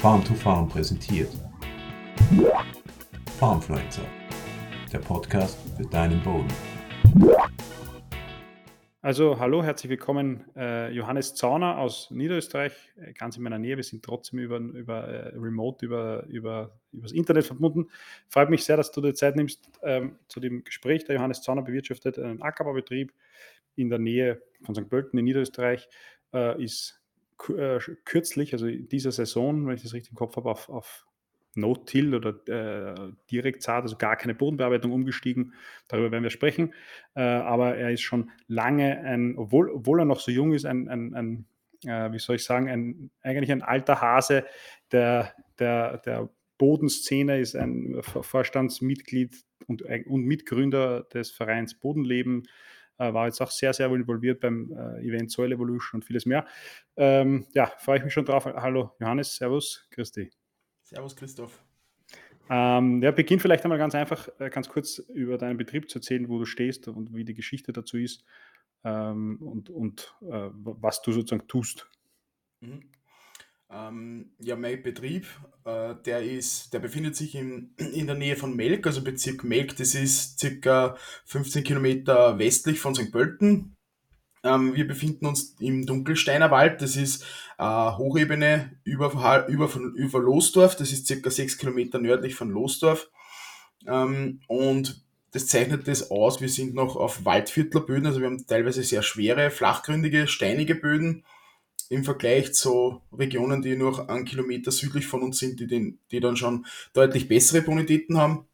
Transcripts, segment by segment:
Farm to Farm präsentiert. Farmfluencer, der Podcast für deinen Boden. Also hallo, herzlich willkommen, äh, Johannes Zauner aus Niederösterreich, äh, ganz in meiner Nähe. Wir sind trotzdem über, über äh, Remote, über, über, übers Internet verbunden. Freut mich sehr, dass du dir Zeit nimmst ähm, zu dem Gespräch. Der Johannes Zauner bewirtschaftet einen Ackerbaubetrieb in der Nähe von St. Pölten in Niederösterreich, äh, ist kürzlich, also dieser Saison, wenn ich das richtig im Kopf habe, auf, auf No-Till oder äh, Direktsaat, also gar keine Bodenbearbeitung umgestiegen. Darüber werden wir sprechen. Äh, aber er ist schon lange ein, obwohl, obwohl er noch so jung ist, ein, ein, ein äh, wie soll ich sagen, ein, eigentlich ein alter Hase der, der, der Bodenszene, ist ein Vorstandsmitglied und, und Mitgründer des Vereins Bodenleben, äh, war jetzt auch sehr, sehr involviert beim äh, Event Soil Evolution und vieles mehr. Ähm, ja, freue ich mich schon drauf. Hallo Johannes, Servus, Christi. Servus Christoph. Ähm, ja, beginn vielleicht einmal ganz einfach, äh, ganz kurz über deinen Betrieb zu erzählen, wo du stehst und wie die Geschichte dazu ist ähm, und, und äh, was du sozusagen tust. Mhm. Ähm, ja, mein Betrieb, äh, der ist, der befindet sich in, in der Nähe von Melk, also Bezirk Melk, das ist circa 15 Kilometer westlich von St. Pölten. Ähm, wir befinden uns im Dunkelsteiner Wald, das ist äh, Hochebene über, über, von, über Losdorf, das ist circa 6 Kilometer nördlich von Losdorf. Ähm, und das zeichnet das aus, wir sind noch auf Waldviertlerböden, also wir haben teilweise sehr schwere, flachgründige, steinige Böden im Vergleich zu Regionen, die noch einen Kilometer südlich von uns sind, die, den, die dann schon deutlich bessere Bonitäten haben.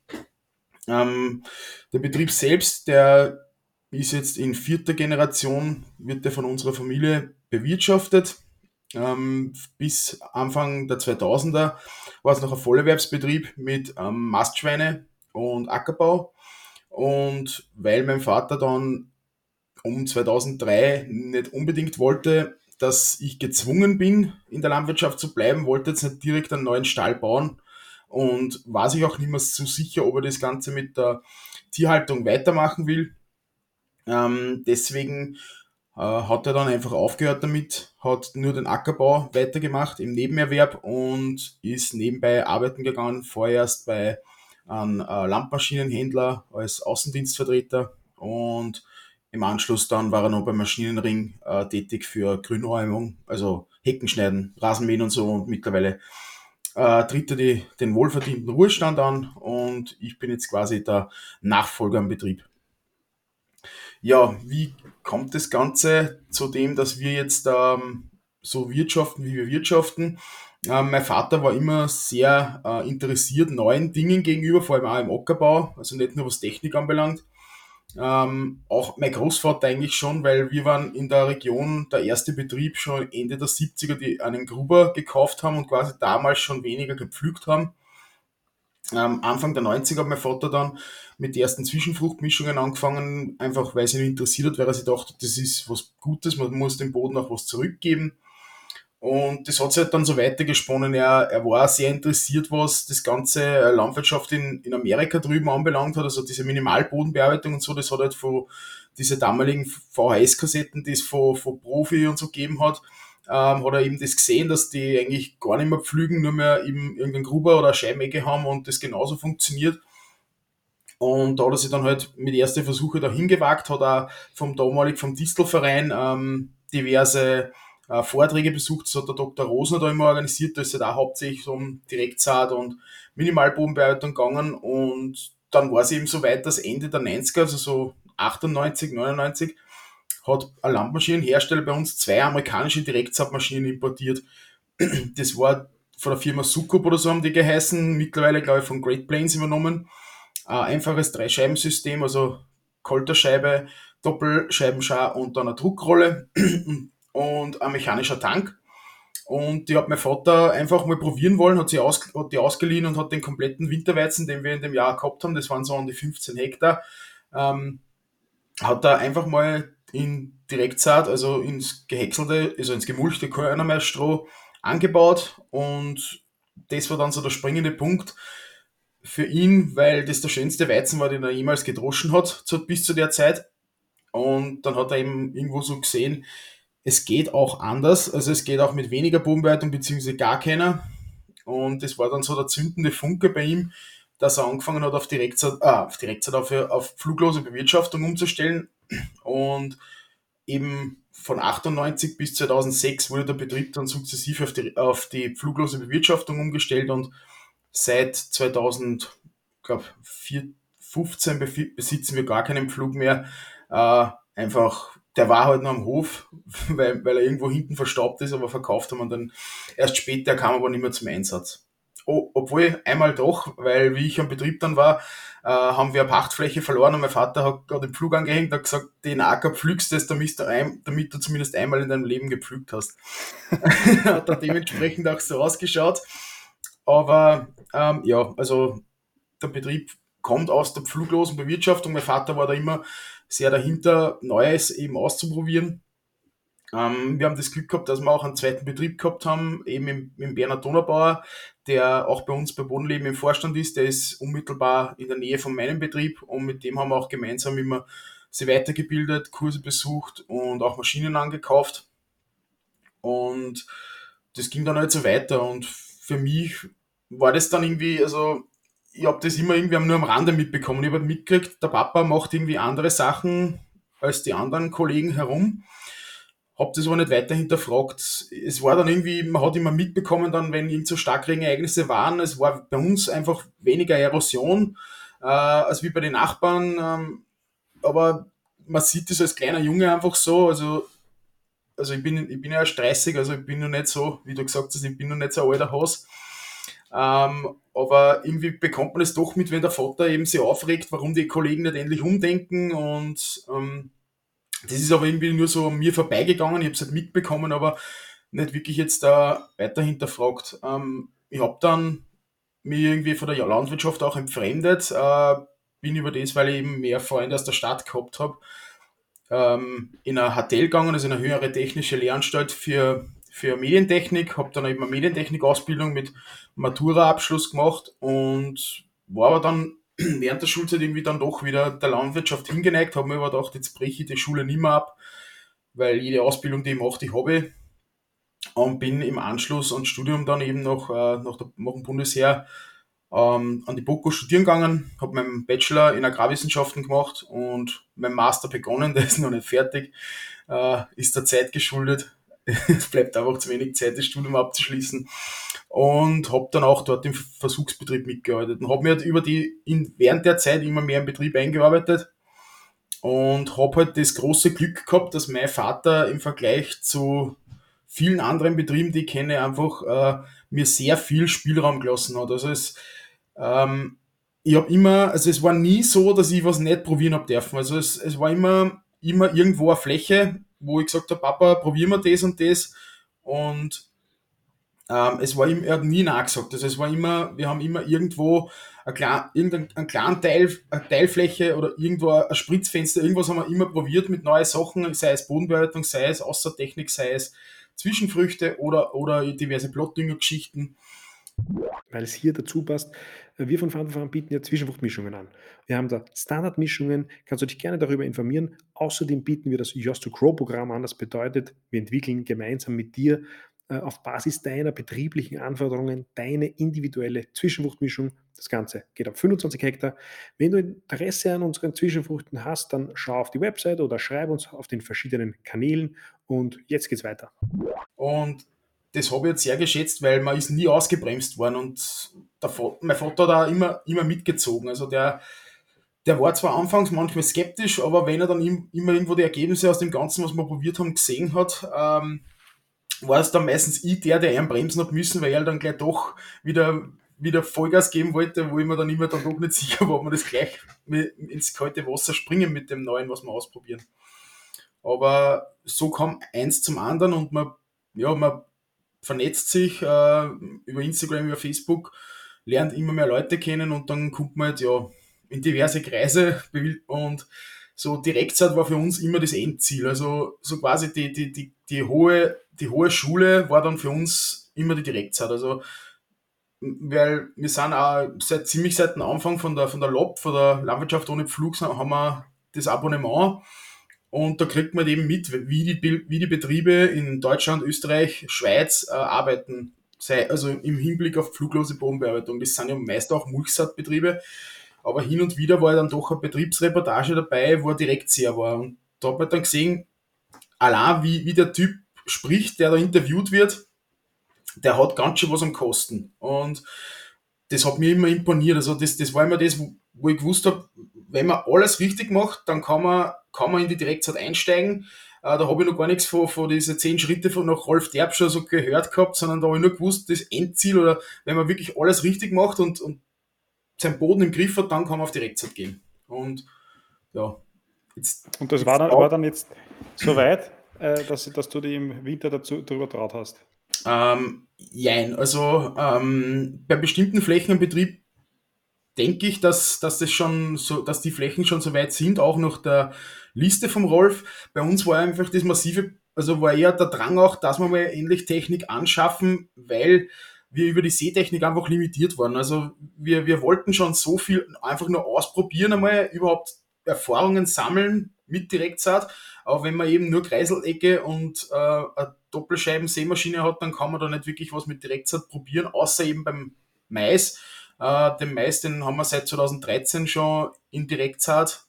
Ähm, der Betrieb selbst, der ist jetzt in vierter Generation, wird der von unserer Familie bewirtschaftet. Ähm, bis Anfang der 2000er war es noch ein Vollerwerbsbetrieb mit ähm, Mastschweine und Ackerbau. Und weil mein Vater dann um 2003 nicht unbedingt wollte, dass ich gezwungen bin, in der Landwirtschaft zu bleiben, wollte jetzt nicht direkt einen neuen Stall bauen und war sich auch nicht mehr so sicher, ob er das Ganze mit der Tierhaltung weitermachen will. Ähm, deswegen äh, hat er dann einfach aufgehört damit, hat nur den Ackerbau weitergemacht im Nebenerwerb und ist nebenbei arbeiten gegangen, vorerst bei einem äh, Landmaschinenhändler als Außendienstvertreter und im Anschluss dann war er noch beim Maschinenring äh, tätig für Grünräumung, also Hecken schneiden, Rasenmähen und so und mittlerweile äh, tritt er die, den wohlverdienten Ruhestand an und ich bin jetzt quasi der Nachfolger im Betrieb. Ja, wie kommt das Ganze zu dem, dass wir jetzt ähm, so wirtschaften, wie wir wirtschaften? Ähm, mein Vater war immer sehr äh, interessiert neuen Dingen gegenüber, vor allem auch im Ackerbau, also nicht nur was Technik anbelangt. Ähm, auch mein Großvater eigentlich schon, weil wir waren in der Region der erste Betrieb schon Ende der 70er, die einen Gruber gekauft haben und quasi damals schon weniger gepflügt haben. Ähm, Anfang der 90er hat mein Vater dann mit den ersten Zwischenfruchtmischungen angefangen, einfach weil es ihn interessiert hat, weil er sich dachte, das ist was Gutes, man muss dem Boden auch was zurückgeben. Und das hat sich halt dann so weitergesponnen. Er, er war sehr interessiert, was das ganze äh, Landwirtschaft in, in Amerika drüben anbelangt hat. Also diese Minimalbodenbearbeitung und so, das hat halt von diese damaligen VHS-Kassetten, die es von, von Profi und so gegeben hat, ähm, hat er eben das gesehen, dass die eigentlich gar nicht mehr pflügen, nur mehr eben irgendeinen Gruber oder Scheimecke haben und das genauso funktioniert. Und da hat er sich dann halt mit ersten Versuche dahin gewagt, hat auch vom damalig vom Distelverein ähm, diverse äh, Vorträge besucht, das hat der Dr. Rosner da immer organisiert, da ist halt auch hauptsächlich um Direktsaat und Minimalbodenbearbeitung gegangen und dann war es eben so weit, dass Ende der 90er, also so 98, 99, hat ein Landmaschinenhersteller bei uns zwei amerikanische Direktsaatmaschinen importiert. Das war von der Firma Sukup oder so haben die geheißen, mittlerweile glaube ich von Great Plains übernommen. Ein einfaches Dreischeibensystem, also Kolterscheibe, Doppelscheibenschar und dann eine Druckrolle und ein mechanischer Tank. Und die hat mein Vater einfach mal probieren wollen, hat sie aus, hat die ausgeliehen und hat den kompletten Winterweizen, den wir in dem Jahr gehabt haben, das waren so an die 15 Hektar, ähm, hat er einfach mal in Direktsaat, also ins gehäckselte, also ins gemulchte Körnermeisstroh angebaut und das war dann so der springende Punkt für ihn, weil das der schönste Weizen war, den er jemals gedroschen hat, bis zu der Zeit. Und dann hat er eben irgendwo so gesehen, es geht auch anders. Also es geht auch mit weniger Bodenbearbeitung beziehungsweise gar keiner. Und das war dann so der zündende Funke bei ihm, dass er angefangen hat, auf Direktzeit, äh, auf, Direktzeit auf, auf fluglose Bewirtschaftung umzustellen. Und eben von 98 bis 2006 wurde der Betrieb dann sukzessive auf die, auf die fluglose Bewirtschaftung umgestellt und seit 2015 besitzen wir gar keinen Flug mehr. Äh, einfach, der war halt noch am Hof, weil, weil er irgendwo hinten verstaubt ist, aber verkauft haben wir dann erst später, kam aber nicht mehr zum Einsatz. Oh, obwohl einmal doch, weil wie ich am Betrieb dann war, äh, haben wir eine Pachtfläche verloren und mein Vater hat gerade den Pflug angehängt und hat gesagt, den Acker pflügst du, damit du, damit du zumindest einmal in deinem Leben gepflügt hast. hat dann dementsprechend auch so ausgeschaut. Aber ähm, ja, also der Betrieb kommt aus der pfluglosen Bewirtschaftung. Mein Vater war da immer sehr dahinter, Neues eben auszuprobieren. Ähm, wir haben das Glück gehabt, dass wir auch einen zweiten Betrieb gehabt haben, eben mit, mit Bernhard Donnerbauer, der auch bei uns bei Bodenleben im Vorstand ist. Der ist unmittelbar in der Nähe von meinem Betrieb und mit dem haben wir auch gemeinsam immer sie weitergebildet, Kurse besucht und auch Maschinen angekauft. Und das ging dann halt so weiter und für mich war das dann irgendwie, also ich habe das immer irgendwie nur am Rande mitbekommen. Ich habe mitgekriegt, der Papa macht irgendwie andere Sachen als die anderen Kollegen herum habe das aber nicht weiter hinterfragt. Es war dann irgendwie, man hat immer mitbekommen, dann, wenn irgend so Starkregenereignisse waren, es war bei uns einfach weniger Erosion äh, als wie bei den Nachbarn. Ähm, aber man sieht das als kleiner Junge einfach so. Also, also ich, bin, ich bin ja erst 30, also ich bin noch nicht so, wie du gesagt hast, ich bin noch nicht so ein alter Haus. Ähm, aber irgendwie bekommt man es doch mit, wenn der Vater eben sich aufregt, warum die Kollegen nicht endlich umdenken und ähm, das ist aber irgendwie nur so an mir vorbeigegangen. Ich habe es halt mitbekommen, aber nicht wirklich jetzt da weiter hinterfragt. Ähm, ich habe dann mich irgendwie von der Landwirtschaft auch entfremdet. Äh, bin über das, weil ich eben mehr Freunde aus der Stadt gehabt habe, ähm, in ein Hotel gegangen, also in eine höhere technische Lehranstalt für, für Medientechnik. Habe dann eben eine Medientechnik-Ausbildung mit Matura-Abschluss gemacht und war aber dann während der Schulzeit irgendwie dann doch wieder der Landwirtschaft hingeneigt, habe mir aber gedacht, jetzt breche ich die Schule nicht mehr ab, weil jede Ausbildung, die ich mache, die habe. Und bin im Anschluss ans Studium dann eben noch äh, nach, dem Bundesheer ähm, an die BOKO studieren gegangen, habe meinen Bachelor in Agrarwissenschaften gemacht und meinen Master begonnen, der ist noch nicht fertig, äh, ist der Zeit geschuldet. es bleibt einfach zu wenig Zeit, das Studium abzuschließen und habe dann auch dort im Versuchsbetrieb mitgearbeitet und habe mir halt über die in, während der Zeit immer mehr im Betrieb eingearbeitet und habe halt das große Glück gehabt, dass mein Vater im Vergleich zu vielen anderen Betrieben, die ich kenne, einfach äh, mir sehr viel Spielraum gelassen hat. Also es, ähm, ich habe immer, also es war nie so, dass ich was nicht probieren habe dürfen. Also es, es war immer, immer irgendwo eine Fläche, wo ich gesagt habe, Papa, probieren wir das und das. Und ähm, es war ihm, er hat nie nachgesagt. Also es war immer, wir haben immer irgendwo ein klein, irgendein, kleinen Teil, eine Teilfläche oder irgendwo ein Spritzfenster, irgendwas haben wir immer probiert mit neuen Sachen, sei es Bodenbearbeitung, sei es Außertechnik, sei es Zwischenfrüchte oder, oder diverse Blottdüngergeschichten. Weil es hier dazu passt, wir von Farm bieten ja Zwischenfruchtmischungen an. Wir haben da Standardmischungen, kannst du dich gerne darüber informieren. Außerdem bieten wir das Yours to Grow Programm an. Das bedeutet, wir entwickeln gemeinsam mit dir äh, auf Basis deiner betrieblichen Anforderungen deine individuelle Zwischenfruchtmischung. Das Ganze geht auf 25 Hektar. Wenn du Interesse an unseren Zwischenfrüchten hast, dann schau auf die Website oder schreib uns auf den verschiedenen Kanälen. Und jetzt geht's weiter. Und das habe ich jetzt sehr geschätzt, weil man ist nie ausgebremst worden und der, mein Vater hat da immer, immer mitgezogen. Also der, der war zwar anfangs manchmal skeptisch, aber wenn er dann immer irgendwo die Ergebnisse aus dem Ganzen, was wir probiert haben, gesehen hat, ähm, war es dann meistens ich der, der einen bremsen hat müssen, weil er dann gleich doch wieder, wieder Vollgas geben wollte, wo ich mir dann immer dann doch nicht sicher war, ob wir das gleich ins kalte Wasser springen mit dem Neuen, was wir ausprobieren. Aber so kam eins zum anderen und man, ja, man vernetzt sich äh, über Instagram, über Facebook, lernt immer mehr Leute kennen und dann kommt man halt, ja, in diverse Kreise und so Direktzeit war für uns immer das Endziel. Also so quasi die, die, die, die, hohe, die hohe Schule war dann für uns immer die Direktzeit. Also weil wir sind auch seit ziemlich seit dem Anfang von der, von der LOB, von der Landwirtschaft ohne Pflug, haben wir das Abonnement und da kriegt man eben mit, wie die, wie die Betriebe in Deutschland, Österreich, Schweiz äh, arbeiten. sei, also im Hinblick auf fluglose Bodenbearbeitung. Das sind ja meist auch Mulchsaatbetriebe, aber hin und wieder war dann doch eine Betriebsreportage dabei, wo er direkt sehr war. Und da hat man dann gesehen, allein wie, wie der Typ spricht, der da interviewt wird, der hat ganz schön was am Kosten. Und das hat mir immer imponiert. Also das, das war immer das, wo, wo ich gewusst habe, wenn man alles richtig macht, dann kann man, kann man in die Direktzeit einsteigen. Äh, da habe ich noch gar nichts von, von diese zehn Schritte von nach Rolf Derb schon so gehört gehabt, sondern da habe ich nur gewusst, das Endziel oder wenn man wirklich alles richtig macht und, und seinen Boden im Griff hat, dann kann man auf Direktzeit gehen. Und ja. Jetzt, und das war dann, war dann jetzt so weit, äh, dass, dass du dich im Winter dazu darüber traut hast? Ähm, jein, also ähm, bei bestimmten Flächen im Betrieb denke ich, dass, dass das schon so, dass die Flächen schon so weit sind, auch nach der Liste vom Rolf. Bei uns war einfach das massive, also war eher der Drang auch, dass wir mal endlich Technik anschaffen, weil wir über die Seetechnik einfach limitiert waren. Also wir, wir wollten schon so viel einfach nur ausprobieren einmal, überhaupt Erfahrungen sammeln mit Direktsaat. Aber wenn man eben nur Kreiselecke und äh, eine Doppelscheiben-Seemaschine hat, dann kann man da nicht wirklich was mit Direktsaat probieren, außer eben beim Mais. Äh, den Mais, den haben wir seit 2013 schon in Direktsaat.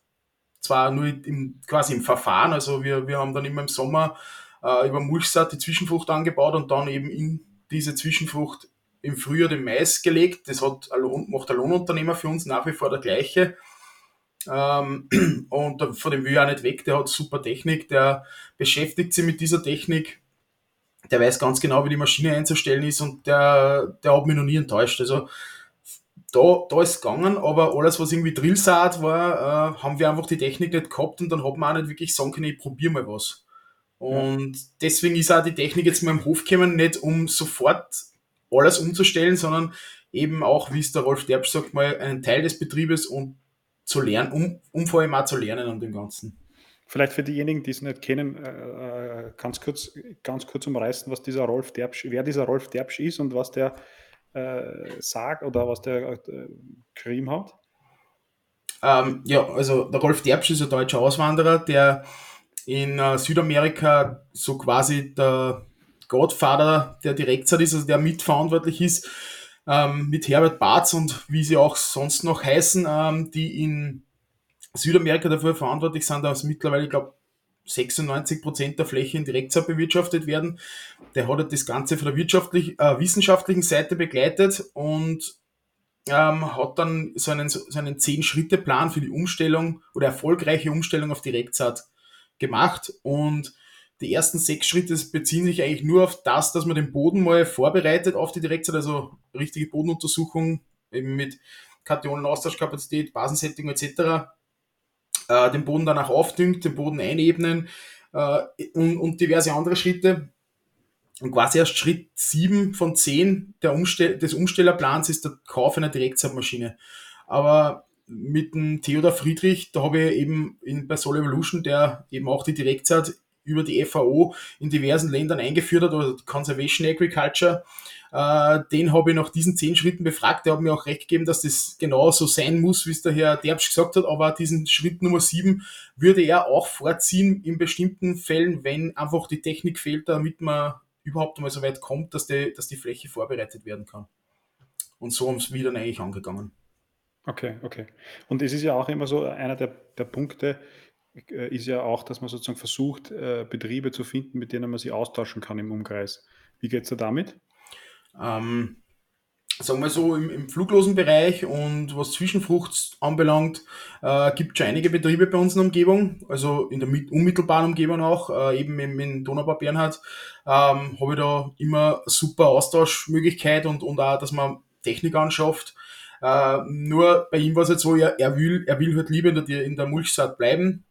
Zwar nur im, quasi im Verfahren, also wir, wir haben dann immer im Sommer äh, über Mulchsaat die Zwischenfrucht angebaut und dann eben in diese Zwischenfrucht im Frühjahr den Mais gelegt. Das hat, macht der Lohnunternehmer für uns nach wie vor der gleiche. Ähm, und von dem will ich auch nicht weg, der hat super Technik, der beschäftigt sich mit dieser Technik, der weiß ganz genau, wie die Maschine einzustellen ist und der, der hat mich noch nie enttäuscht. Also da, da ist es gegangen, aber alles, was irgendwie Drillsaat war, äh, haben wir einfach die Technik nicht gehabt und dann hat man auch nicht wirklich sagen können, ich probiere mal was. Und ja. deswegen ist auch die Technik jetzt mal im Hof gekommen, nicht um sofort alles umzustellen, sondern eben auch, wie es der Rolf Derbsch sagt, mal einen Teil des Betriebes und zu lernen, um, um vor allem auch zu lernen an dem Ganzen. Vielleicht für diejenigen, die es nicht kennen, äh, äh, ganz, kurz, ganz kurz umreißen, was dieser Rolf Derbsch, wer dieser Rolf Derbsch ist und was der äh, sagt oder was der äh, geschrieben hat. Ähm, ja, also der Rolf Derbsch ist ein deutscher Auswanderer, der in äh, Südamerika so quasi der Godfather der Direktzeit ist, also der mitverantwortlich ist ähm, mit Herbert Barz und wie sie auch sonst noch heißen, ähm, die in Südamerika dafür verantwortlich sind, dass mittlerweile, ich glaube, 96 Prozent der Fläche in Direktzeit bewirtschaftet werden. Der hat das Ganze von der wirtschaftlich, äh, wissenschaftlichen Seite begleitet und ähm, hat dann so einen, so einen 10-Schritte-Plan für die Umstellung oder erfolgreiche Umstellung auf Direktsaat gemacht und die ersten sechs Schritte beziehen sich eigentlich nur auf das, dass man den Boden mal vorbereitet auf die Direktzeit, also richtige Bodenuntersuchung eben mit Kationen-Austauschkapazität, Basensetting etc. Äh, den Boden danach aufdüngt, den Boden einebnen äh, und, und, diverse andere Schritte. Und quasi erst Schritt sieben von zehn der Umstell des Umstellerplans ist der Kauf einer Direktzeitmaschine. Aber mit dem Theodor Friedrich, da habe ich eben in, bei Soul Evolution, der eben auch die Direktzeit über die FAO in diversen Ländern eingeführt hat, oder Conservation Agriculture. Äh, den habe ich nach diesen zehn Schritten befragt. Der hat mir auch recht gegeben, dass das genau so sein muss, wie es der Herr Derbsch gesagt hat. Aber diesen Schritt Nummer sieben würde er auch vorziehen in bestimmten Fällen, wenn einfach die Technik fehlt, damit man überhaupt einmal so weit kommt, dass die, dass die Fläche vorbereitet werden kann. Und so haben wir dann eigentlich angegangen. Okay, okay. Und es ist ja auch immer so einer der, der Punkte, äh, ist ja auch, dass man sozusagen versucht, äh, Betriebe zu finden, mit denen man sich austauschen kann im Umkreis. Wie geht es da damit? Ähm, sagen wir so, im, im fluglosen Bereich und was Zwischenfrucht anbelangt, äh, gibt es schon einige Betriebe bei uns in der Umgebung, also in der unmittelbaren Umgebung auch, äh, eben in, in Donaubau Bernhard, ähm, habe ich da immer super Austauschmöglichkeit und, und auch, dass man Technik anschafft. Äh, nur bei ihm war es jetzt so, er, er, will, er will halt lieber in der, in der Mulchsaat bleiben,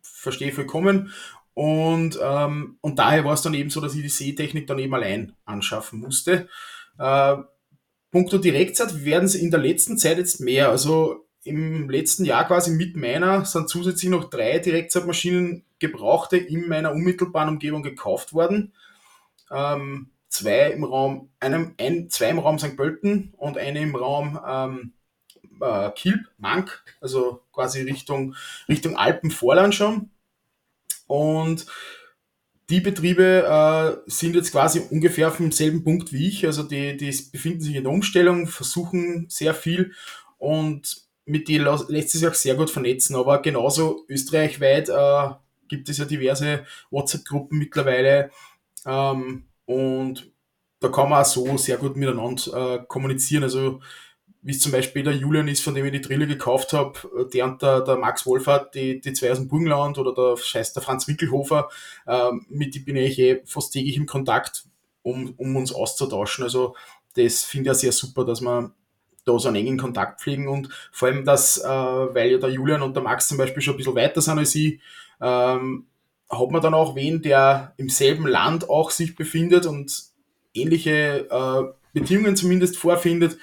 verstehe vollkommen. Und, ähm, und daher war es dann eben so, dass ich die Sehtechnik dann eben allein anschaffen musste. Äh, Punkto Direktzeit werden es in der letzten Zeit jetzt mehr. Also im letzten Jahr quasi mit meiner sind zusätzlich noch drei Direktzeitmaschinen gebrauchte in meiner unmittelbaren Umgebung gekauft worden. Ähm, zwei im Raum, einem, ein, zwei im Raum St. Pölten und eine im Raum ähm, äh, Kilb, Mank, also quasi Richtung, Richtung Alpenvorland schon. Und die Betriebe äh, sind jetzt quasi ungefähr auf demselben Punkt wie ich. Also die, die befinden sich in der Umstellung, versuchen sehr viel und mit die lässt sich auch sehr gut vernetzen. Aber genauso österreichweit äh, gibt es ja diverse WhatsApp-Gruppen mittlerweile ähm, und da kann man auch so sehr gut miteinander äh, kommunizieren. Also wie es zum Beispiel der Julian ist, von dem ich die Drille gekauft habe, der und der, der Max Wolfert, die, die zwei aus dem Burgenland oder der scheiß der Franz Winkelhofer, ähm, mit dem bin ich eh fast täglich im Kontakt, um, um uns auszutauschen. Also das finde ich ja sehr super, dass man da so einen engen Kontakt pflegen und vor allem, dass, äh, weil ja der Julian und der Max zum Beispiel schon ein bisschen weiter sind als ich, ähm, hat man dann auch wen, der im selben Land auch sich befindet und ähnliche äh, Bedingungen zumindest vorfindet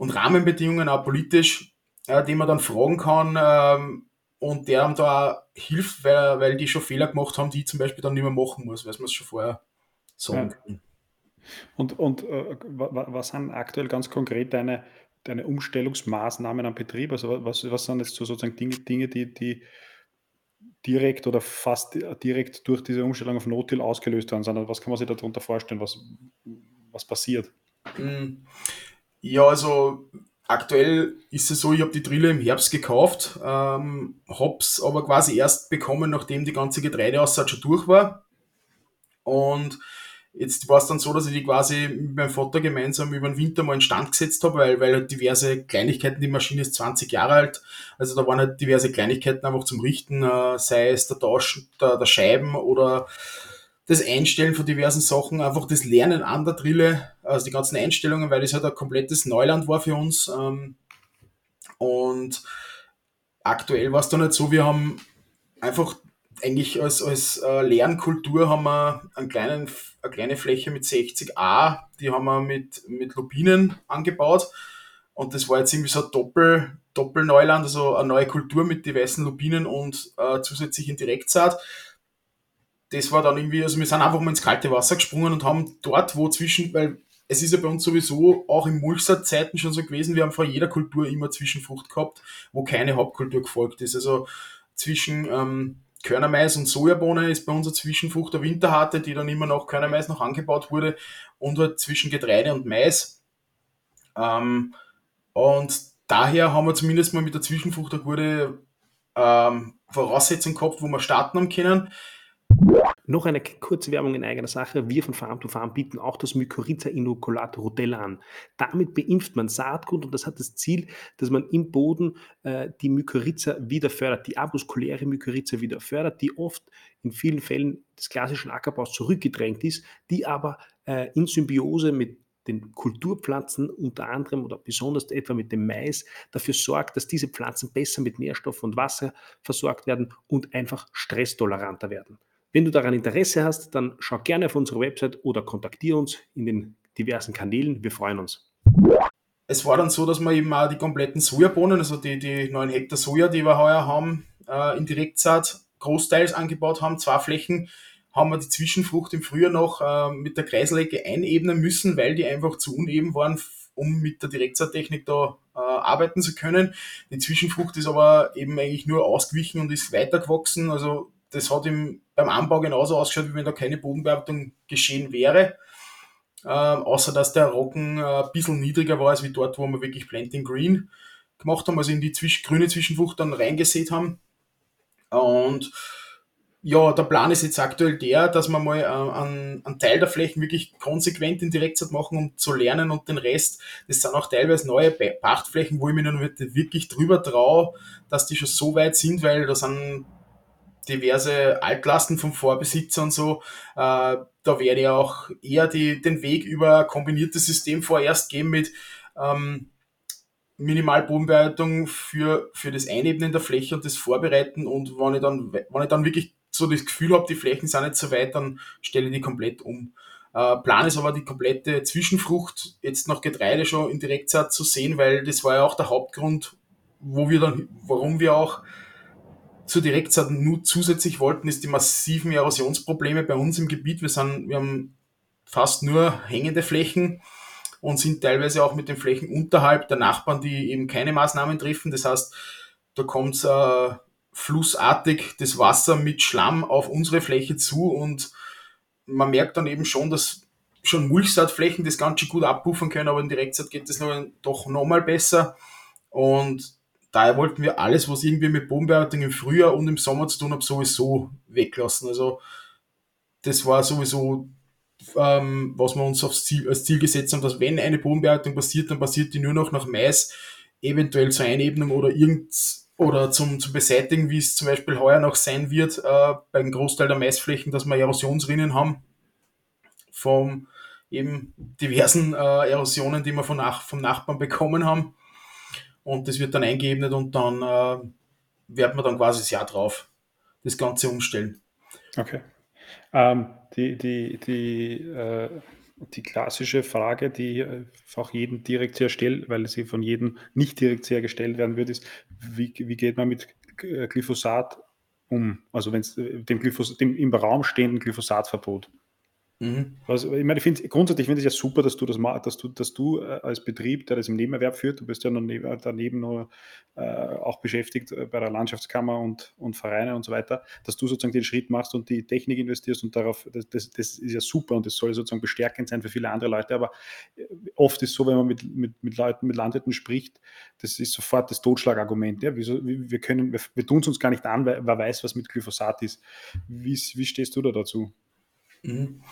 und Rahmenbedingungen auch politisch, äh, die man dann fragen kann ähm, und der einem da hilft, weil, weil die schon Fehler gemacht haben, die ich zum Beispiel dann nicht mehr machen muss, weil man es schon vorher sagen ja. kann. Und, und äh, was sind aktuell ganz konkret deine, deine Umstellungsmaßnahmen am Betrieb? Also was, was sind jetzt so sozusagen Dinge, Dinge die, die direkt oder fast direkt durch diese Umstellung auf Notil ausgelöst werden, sondern was kann man sich darunter vorstellen, was, was passiert? Hm. Ja, also aktuell ist es so, ich habe die Drille im Herbst gekauft, ähm, es aber quasi erst bekommen, nachdem die ganze Getreideaussaat schon durch war. Und Jetzt war es dann so, dass ich die quasi mit meinem Vater gemeinsam über den Winter mal in Stand gesetzt habe, weil, weil halt diverse Kleinigkeiten, die Maschine ist 20 Jahre alt, also da waren halt diverse Kleinigkeiten einfach zum Richten, äh, sei es der Tausch der, der Scheiben oder das Einstellen von diversen Sachen, einfach das Lernen an der Drille, also die ganzen Einstellungen, weil das halt ein komplettes Neuland war für uns. Ähm, und aktuell war es dann halt so, wir haben einfach eigentlich als, als äh, Lernkultur haben wir einen kleinen, eine kleine Fläche mit 60a, die haben wir mit, mit Lupinen angebaut. Und das war jetzt irgendwie so ein Doppel, Doppelneuland, also eine neue Kultur mit die weißen Lupinen und äh, zusätzlich in Direktsaat. Das war dann irgendwie, also wir sind einfach mal ins kalte Wasser gesprungen und haben dort, wo zwischen, weil es ist ja bei uns sowieso auch im Mulchsaatzeiten schon so gewesen, wir haben vor jeder Kultur immer Zwischenfrucht gehabt, wo keine Hauptkultur gefolgt ist. Also zwischen ähm, Körnermais und Sojabohne ist bei uns eine Zwischenfrucht der Winterharte, die dann immer noch Körnermais noch angebaut wurde und halt zwischen Getreide und Mais. Ähm, und daher haben wir zumindest mal mit der Zwischenfrucht eine gute ähm, Voraussetzung gehabt, wo wir starten haben können. Noch eine kurze Werbung in eigener Sache. Wir von Farm to Farm bieten auch das Mykorrhiza-Inokulat Rotella an. Damit beimpft man Saatgut und das hat das Ziel, dass man im Boden äh, die Mykorrhiza wieder fördert, die avuskuläre Mykorrhiza wieder fördert, die oft in vielen Fällen des klassischen Ackerbaus zurückgedrängt ist, die aber äh, in Symbiose mit den Kulturpflanzen unter anderem oder besonders etwa mit dem Mais dafür sorgt, dass diese Pflanzen besser mit Nährstoff und Wasser versorgt werden und einfach stresstoleranter werden. Wenn du daran Interesse hast, dann schau gerne auf unsere Website oder kontaktiere uns in den diversen Kanälen. Wir freuen uns. Es war dann so, dass wir eben auch die kompletten Sojabohnen, also die, die 9 Hektar Soja, die wir heuer haben, äh, in Direktsaat großteils angebaut haben, zwei Flächen, haben wir die Zwischenfrucht im Frühjahr noch äh, mit der Kreiselecke einebnen müssen, weil die einfach zu uneben waren, um mit der Direktsaattechnik da äh, arbeiten zu können. Die Zwischenfrucht ist aber eben eigentlich nur ausgewichen und ist weitergewachsen. Also das hat im, beim Anbau genauso ausgeschaut, wie wenn da keine Bodenbearbeitung geschehen wäre. Ähm, außer dass der Roggen äh, ein bisschen niedriger war als wie dort, wo wir wirklich Planting Green gemacht haben, also in die Zwisch grüne Zwischenfrucht dann reingesät haben. Und ja, der Plan ist jetzt aktuell der, dass wir mal äh, einen, einen Teil der Flächen wirklich konsequent in Direktzeit machen, um zu lernen und den Rest, das sind auch teilweise neue Pachtflächen, wo ich mir noch wirklich drüber traue, dass die schon so weit sind, weil da sind diverse Altlasten vom Vorbesitzer und so. Äh, da werde ich auch eher die, den Weg über kombiniertes System vorerst gehen mit ähm, Minimalbodenbearbeitung für, für das Einebnen der Fläche und das Vorbereiten. Und wenn ich dann, wenn ich dann wirklich so das Gefühl habe, die Flächen sind nicht so weit, dann stelle ich die komplett um. Äh, Plan ist aber die komplette Zwischenfrucht jetzt noch Getreide schon in Direktsaat zu sehen, weil das war ja auch der Hauptgrund, wo wir dann, warum wir auch zur Direktsaat nur zusätzlich wollten, ist die massiven Erosionsprobleme bei uns im Gebiet. Wir, sind, wir haben fast nur hängende Flächen und sind teilweise auch mit den Flächen unterhalb der Nachbarn, die eben keine Maßnahmen treffen. Das heißt, da kommt äh, flussartig das Wasser mit Schlamm auf unsere Fläche zu und man merkt dann eben schon, dass schon Mulchsaatflächen das Ganze gut abpuffern können, aber in Direktsaat geht noch, doch nochmal besser. Und daher wollten wir alles, was irgendwie mit Bodenbearbeitung im Frühjahr und im Sommer zu tun hat, sowieso weglassen. Also das war sowieso, ähm, was wir uns aufs Ziel, als Ziel gesetzt haben, dass wenn eine Bodenbearbeitung passiert, dann passiert die nur noch nach Mais, eventuell zur Einebnung oder irgend oder zum, zum Beseitigen, wie es zum Beispiel heuer noch sein wird, äh, beim Großteil der Maisflächen, dass wir Erosionsrinnen haben vom eben diversen äh, Erosionen, die wir von nach, vom Nachbarn bekommen haben. Und das wird dann eingeebnet und dann äh, wird man dann quasi das Jahr drauf das Ganze umstellen. Okay. Ähm, die, die, die, äh, die klassische Frage, die äh, auch jeden direkt sehr stellt, weil sie von jedem nicht direkt sehr gestellt werden wird, ist, wie, wie geht man mit äh, Glyphosat um? Also wenn es äh, dem, dem im Raum stehenden Glyphosatverbot. Mhm. Also, ich meine, ich finde grundsätzlich finde ich ja super, dass du das dass du, dass du äh, als Betrieb, der das im Nebenerwerb führt, du bist ja noch neben, daneben noch äh, auch beschäftigt äh, bei der Landschaftskammer und, und Vereine und so weiter, dass du sozusagen den Schritt machst und die Technik investierst und darauf, das, das, das ist ja super und das soll sozusagen bestärkend sein für viele andere Leute, aber äh, oft ist so, wenn man mit, mit, mit Leuten, mit Landwirten spricht, das ist sofort das Totschlagargument. Ja? Wieso, wir wir, wir tun es uns gar nicht an, weil wer weiß, was mit Glyphosat ist. Wie, wie stehst du da dazu? Mhm.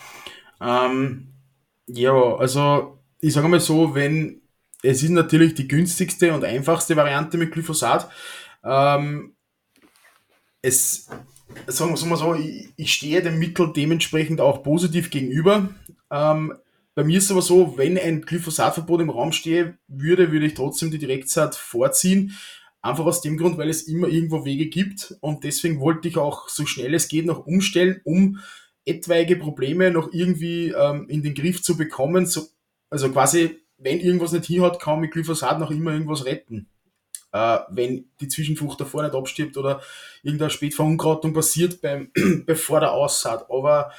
Ähm, ja, also ich sage mal so, wenn es ist natürlich die günstigste und einfachste Variante mit Glyphosat. Ähm, es, sagen wir mal so, ich, ich, stehe dem Mittel dementsprechend auch positiv gegenüber. Ähm, bei mir ist es aber so, wenn ein Glyphosatverbot im Raum stehe würde, würde ich trotzdem die Direktsaat vorziehen. Einfach aus dem Grund, weil es immer irgendwo Wege gibt und deswegen wollte ich auch so schnell es geht noch umstellen, um etwaige Probleme noch irgendwie ähm, in den Griff zu bekommen. So, also quasi, wenn irgendwas nicht hier hat, kann man mit Glyphosat noch immer irgendwas retten. Äh, wenn die Zwischenfrucht davor nicht abstirbt oder irgendeine Spätverunkrautung passiert beim, bevor der Aussaat. Aber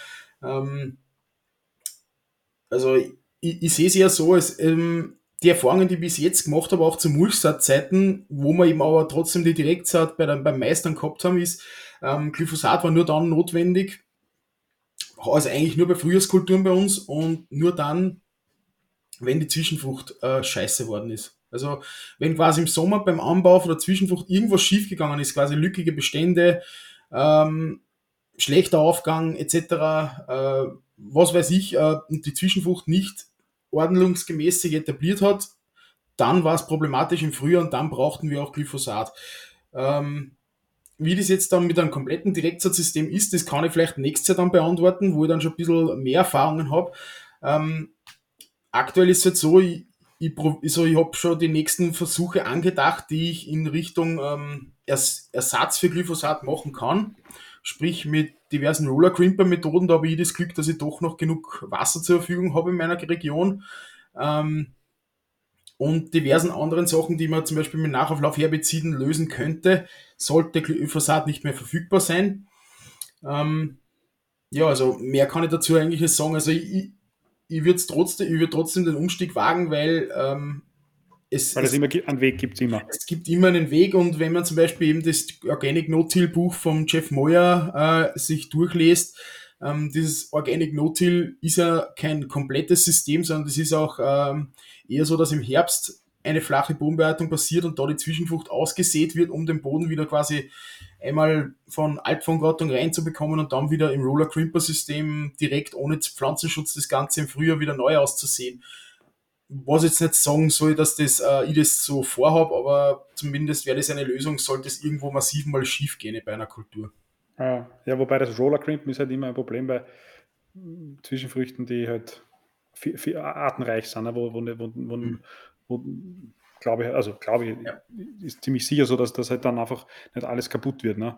ähm, also ich, ich sehe es ja so, als, ähm, die Erfahrungen, die ich bis jetzt gemacht habe, auch zu Mulchsaatzeiten, wo wir eben aber trotzdem die Direktsaat bei beim Meistern gehabt haben, ist, ähm, Glyphosat war nur dann notwendig, also eigentlich nur bei Frühjahrskulturen bei uns und nur dann, wenn die Zwischenfrucht äh, scheiße worden ist. Also wenn quasi im Sommer beim Anbau von der Zwischenfrucht irgendwas schiefgegangen ist, quasi lückige Bestände, ähm, schlechter Aufgang etc., äh, was weiß ich, äh, und die Zwischenfrucht nicht ordnungsgemäß sich etabliert hat, dann war es problematisch im Frühjahr und dann brauchten wir auch Glyphosat. Ähm, wie das jetzt dann mit einem kompletten Direktsatz-System ist, das kann ich vielleicht nächstes Jahr dann beantworten, wo ich dann schon ein bisschen mehr Erfahrungen habe. Ähm, aktuell ist es jetzt so, ich, ich, also ich habe schon die nächsten Versuche angedacht, die ich in Richtung ähm, Ers Ersatz für Glyphosat machen kann. Sprich mit diversen Roller Crimper Methoden, da habe ich das Glück, dass ich doch noch genug Wasser zur Verfügung habe in meiner Region. Ähm, und diversen anderen Sachen, die man zum Beispiel mit Nachauflauf Herbiziden lösen könnte, sollte Glyphosat nicht mehr verfügbar sein. Ähm, ja, also mehr kann ich dazu eigentlich nicht sagen. Also ich, ich würde trotzdem, ich würde trotzdem den Umstieg wagen, weil ähm, es, weil es, es immer einen Weg gibt immer. Es gibt immer einen Weg und wenn man zum Beispiel eben das Organic No-Till Buch von Jeff Moyer äh, sich durchliest, ähm, dieses Organic No-Till ist ja kein komplettes System, sondern das ist auch ähm, eher so, dass im Herbst eine flache Bodenbearbeitung passiert und da die Zwischenfrucht ausgesät wird, um den Boden wieder quasi einmal von Altfongrautung reinzubekommen und dann wieder im Roller Crimper System direkt ohne Pflanzenschutz das Ganze im Frühjahr wieder neu auszusehen. Was jetzt nicht sagen soll, dass das, äh, ich das so vorhabe, aber zumindest wäre das eine Lösung, sollte es irgendwo massiv mal schief gehen bei einer Kultur. Ja, wobei das Roller Crimpen ist halt immer ein Problem bei Zwischenfrüchten, die halt viel, viel artenreich sind, ne, wo, wo, wo, wo, mhm. wo glaube ich, also glaube ich, ja. ist ziemlich sicher so, dass das halt dann einfach nicht alles kaputt wird. Ne?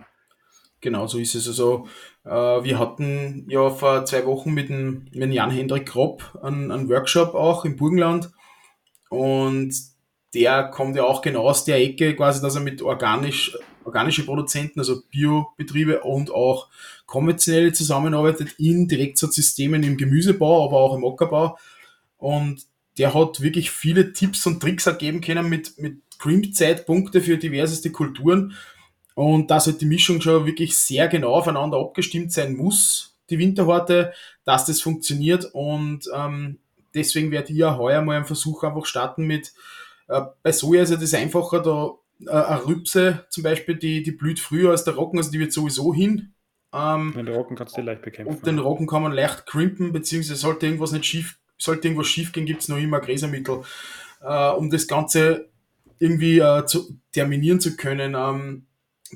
Genau, so ist es. Also, äh, wir hatten ja vor zwei Wochen mit dem, mit dem Jan-Hendrik Kropp einen, einen Workshop auch im Burgenland und der kommt ja auch genau aus der Ecke, quasi, dass er mit organisch, organische Produzenten, also Biobetriebe und auch konventionelle zusammenarbeitet in Direktsatzsystemen im Gemüsebau, aber auch im Ackerbau. Und der hat wirklich viele Tipps und Tricks ergeben können mit, mit Cream-Zeitpunkte für diverseste Kulturen. Und dass halt die Mischung schon wirklich sehr genau aufeinander abgestimmt sein muss, die Winterhorte, dass das funktioniert und ähm, deswegen werde ich ja heuer mal einen Versuch einfach starten mit, äh, bei Soja ist ja das einfacher, da äh, eine Rübse zum Beispiel, die, die blüht früher als der Rocken, also die wird sowieso hin. Ähm, den Rocken kannst du leicht bekämpfen. Und den Rocken kann man leicht crimpen, beziehungsweise sollte irgendwas nicht schief, sollte irgendwas schief gehen, gibt es noch immer Gräsermittel, äh, um das Ganze irgendwie äh, zu terminieren zu können. Ähm,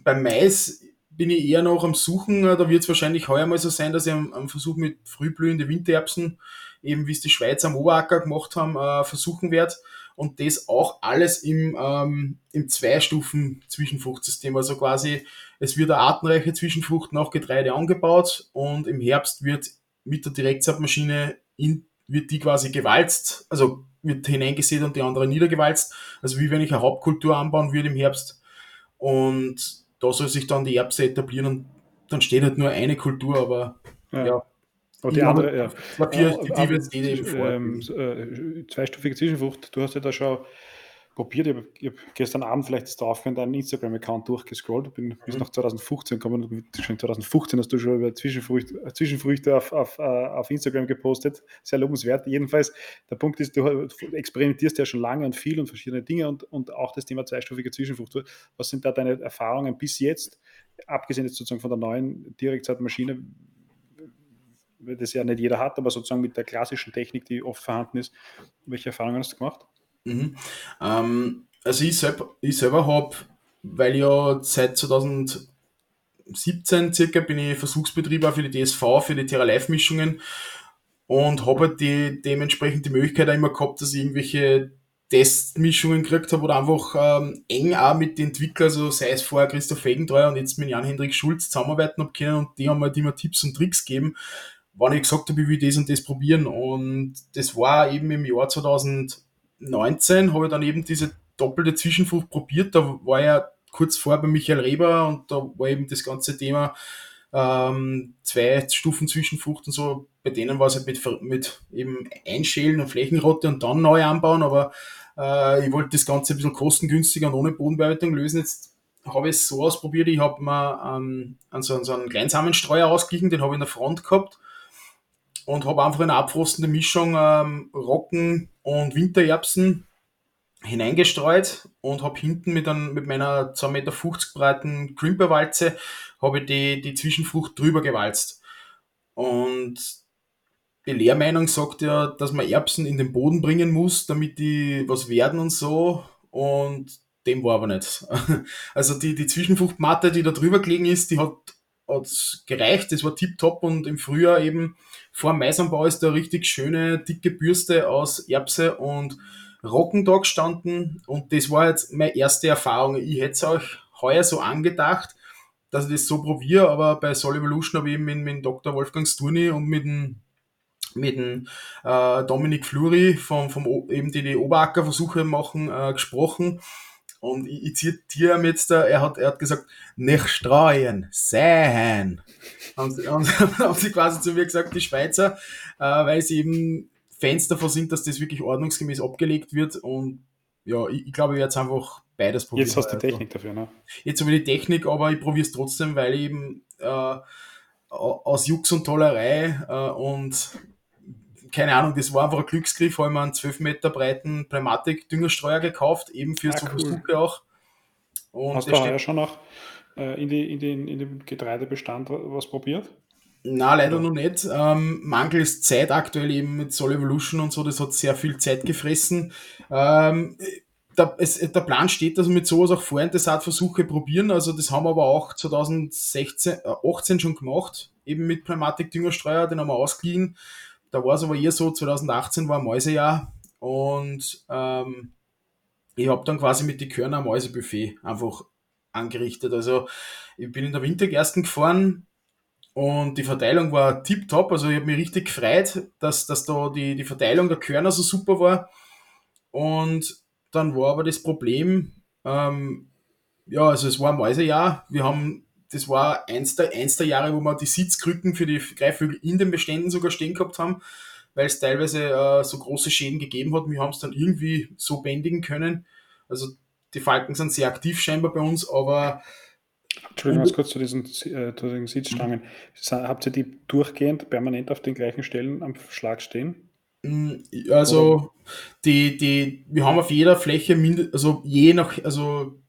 beim Mais bin ich eher noch am Suchen, äh, da wird es wahrscheinlich heuer mal so sein, dass ich am, am Versuch mit frühblühende Wintererbsen, eben wie es die Schweizer am Oberacker gemacht haben, äh, versuchen werde und das auch alles im, ähm, im Zwei-Stufen-Zwischenfruchtsystem. Also quasi, es wird eine artenreiche Zwischenfrucht nach Getreide angebaut und im Herbst wird mit der Direktsaatmaschine in, wird die quasi gewalzt, also wird hineingesät und die andere niedergewalzt. Also wie wenn ich eine Hauptkultur anbauen würde im Herbst. Und da soll sich dann die Erbse etablieren und dann steht halt nur eine Kultur, aber ja, ja aber die andere, ja. Papier, die Diversität eben vor. Ähm, äh, zweistufige Zwischenfrucht, du hast ja da schon probiert. Ich habe hab gestern Abend vielleicht ist drauf deinen Instagram-Account durchgescrollt, bin mhm. bis nach 2015 gekommen. Schon 2015 hast du schon über Zwischenfrüchte, Zwischenfrüchte auf, auf, äh, auf Instagram gepostet. Sehr lobenswert. Jedenfalls, der Punkt ist, du experimentierst ja schon lange und viel und verschiedene Dinge und, und auch das Thema zweistufige Zwischenfrucht. Was sind da deine Erfahrungen bis jetzt, abgesehen jetzt sozusagen von der neuen Direktzeitmaschine? Das ja nicht jeder hat, aber sozusagen mit der klassischen Technik, die oft vorhanden ist. Welche Erfahrungen hast du gemacht? Mhm. Ähm, also ich, selber, ich selber habe, weil ja seit 2017 circa bin ich Versuchsbetrieber für die DSV, für die Terra Live Mischungen und habe halt die, dementsprechend die Möglichkeit auch immer gehabt, dass ich irgendwelche Testmischungen gekriegt habe oder einfach ähm, eng auch mit den Entwicklern, also sei es vorher Christoph Fegentreuer und jetzt mit Jan-Hendrik Schulz zusammenarbeiten habe können und die haben halt immer Tipps und Tricks gegeben, wann ich gesagt habe, ich will das und das probieren und das war eben im Jahr 2000 19 habe ich dann eben diese doppelte Zwischenfrucht probiert. Da war ja kurz vor bei Michael Reber und da war eben das ganze Thema ähm, zwei Stufen Zwischenfrucht und so. Bei denen war es halt mit, mit eben Einschälen und Flächenrotte und dann neu anbauen, aber äh, ich wollte das Ganze ein bisschen kostengünstiger und ohne Bodenbearbeitung lösen. Jetzt habe ich es so ausprobiert, ich habe mir ähm, an so, so einen Kleinsamenstreuer ausgeglichen, den habe ich in der Front gehabt und habe einfach eine abfrostende Mischung ähm, Rocken und Wintererbsen hineingestreut und habe hinten mit, einem, mit meiner 2,50 Meter breiten Crimperwalze habe ich die, die Zwischenfrucht drüber gewalzt. Und die Lehrmeinung sagt ja, dass man Erbsen in den Boden bringen muss, damit die was werden und so. Und dem war aber nicht. Also die, die Zwischenfruchtmatte, die da drüber gelegen ist, die hat, hat gereicht, das war tipptopp und im Frühjahr eben vor dem Maisanbau ist da richtig schöne, dicke Bürste aus Erbse und Rockendog gestanden und das war jetzt meine erste Erfahrung. Ich hätte es euch heuer so angedacht, dass ich das so probiere, aber bei Sol Evolution habe ich eben mit, mit Dr. Wolfgang Sturni und mit dem mit dem äh, Dominik Fluri vom, vom eben die, die Oberacker-Versuche machen äh, gesprochen und ich, ich zitiere jetzt da, er hat, er hat gesagt, nicht streuen, säen. Haben sie, haben, haben sie quasi zu mir gesagt, die Schweizer, äh, weil sie eben Fans davon sind, dass das wirklich ordnungsgemäß abgelegt wird. Und ja, ich, ich glaube, ich werde jetzt einfach beides probieren. Jetzt hast du die Technik dafür, ne? Jetzt habe ich die Technik, aber ich probiere es trotzdem, weil ich eben äh, aus Jux und Tollerei äh, und keine Ahnung, das war einfach ein Glücksgriff, habe ich mir einen 12 Meter breiten Pneumatik-Düngerstreuer gekauft, eben für ah, so cool. auch. Und Hast du ja schon noch äh, in, die, in, den, in dem Getreidebestand was probiert? Na, leider noch nicht. Ähm, mangels Zeit aktuell eben mit Sol Evolution und so, das hat sehr viel Zeit gefressen. Ähm, der, es, der Plan steht, dass wir mit sowas auch vorher Saatversuche probieren. Also das haben wir aber auch 2016, äh, 18 schon gemacht, eben mit Pneumatik Düngerstreuer, den haben wir ausgeliehen. Da war es aber eher so, 2018 war Mäusejahr und ähm, ich habe dann quasi mit die Körner Mäusebuffet einfach angerichtet. Also ich bin in der Wintergersten gefahren und die Verteilung war tipptopp. Also ich habe mich richtig gefreut, dass, dass da die, die Verteilung der Körner so super war. Und dann war aber das Problem, ähm, ja, also es war Mäusejahr. Wir haben das war eins der, eins der Jahre, wo wir die Sitzkrücken für die Greifvögel in den Beständen sogar stehen gehabt haben, weil es teilweise äh, so große Schäden gegeben hat. Wir haben es dann irgendwie so bändigen können. Also die Falken sind sehr aktiv scheinbar bei uns, aber Entschuldigung, ganz kurz zu diesen, äh, zu den Sitzstangen. Habt ihr die durchgehend permanent auf den gleichen Stellen am Schlag stehen? Mm, also die, die, wir haben auf jeder Fläche, also je nach, also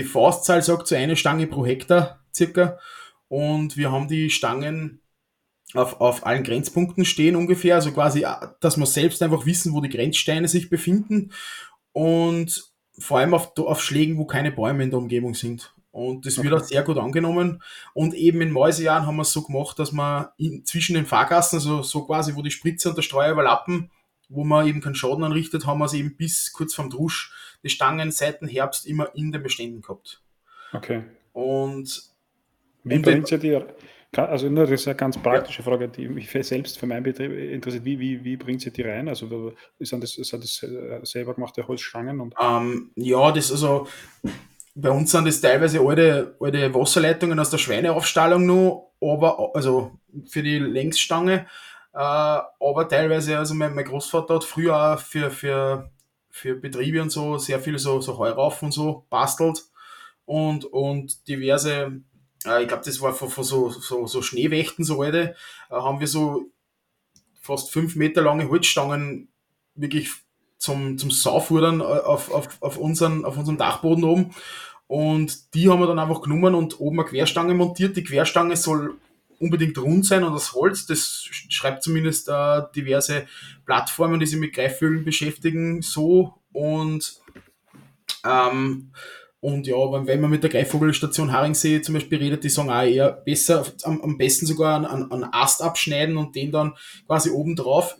die Faustzahl sagt so eine Stange pro Hektar circa und wir haben die Stangen auf, auf allen Grenzpunkten stehen ungefähr, also quasi, dass wir selbst einfach wissen, wo die Grenzsteine sich befinden und vor allem auf, auf Schlägen, wo keine Bäume in der Umgebung sind. Und das wird auch sehr gut angenommen. Und eben in Mäusejahren haben wir es so gemacht, dass wir in, zwischen den Fahrgassen, also so quasi, wo die Spritze und der Streuer überlappen, wo man eben keinen Schaden anrichtet, haben wir es eben bis kurz vorm Drusch die Stangen seit dem Herbst immer in den Beständen gehabt. Okay. Und wie bringt ihr die, also nur das ist eine ganz praktische Frage, die mich selbst für meinen Betrieb interessiert, wie, wie, wie bringt ihr die rein? Also sind das, sind das äh, selber gemachte Holzstangen? Und ähm, ja, das also bei uns sind das teilweise alte, alte Wasserleitungen aus der Schweineaufstallung noch, aber also für die Längsstange, aber teilweise, also mein, mein Großvater hat früher für, für, für Betriebe und so sehr viel so, so Heuraufen und so bastelt und, und diverse, äh, ich glaube, das war von, von so, so, so Schneewächten, so alte, äh, haben wir so fast fünf Meter lange Holzstangen wirklich zum, zum Saufudern auf, auf, auf, unseren, auf unserem Dachboden oben. Und die haben wir dann einfach genommen und oben eine Querstange montiert. Die Querstange soll unbedingt rund sein und das Holz, das schreibt zumindest äh, diverse Plattformen, die sich mit Greifvögeln beschäftigen, so. Und, ähm, und ja, wenn man mit der Greifvogelstation Haringsee zum Beispiel redet, die sagen auch eher besser, am, am besten sogar einen, einen Ast abschneiden und den dann quasi oben drauf.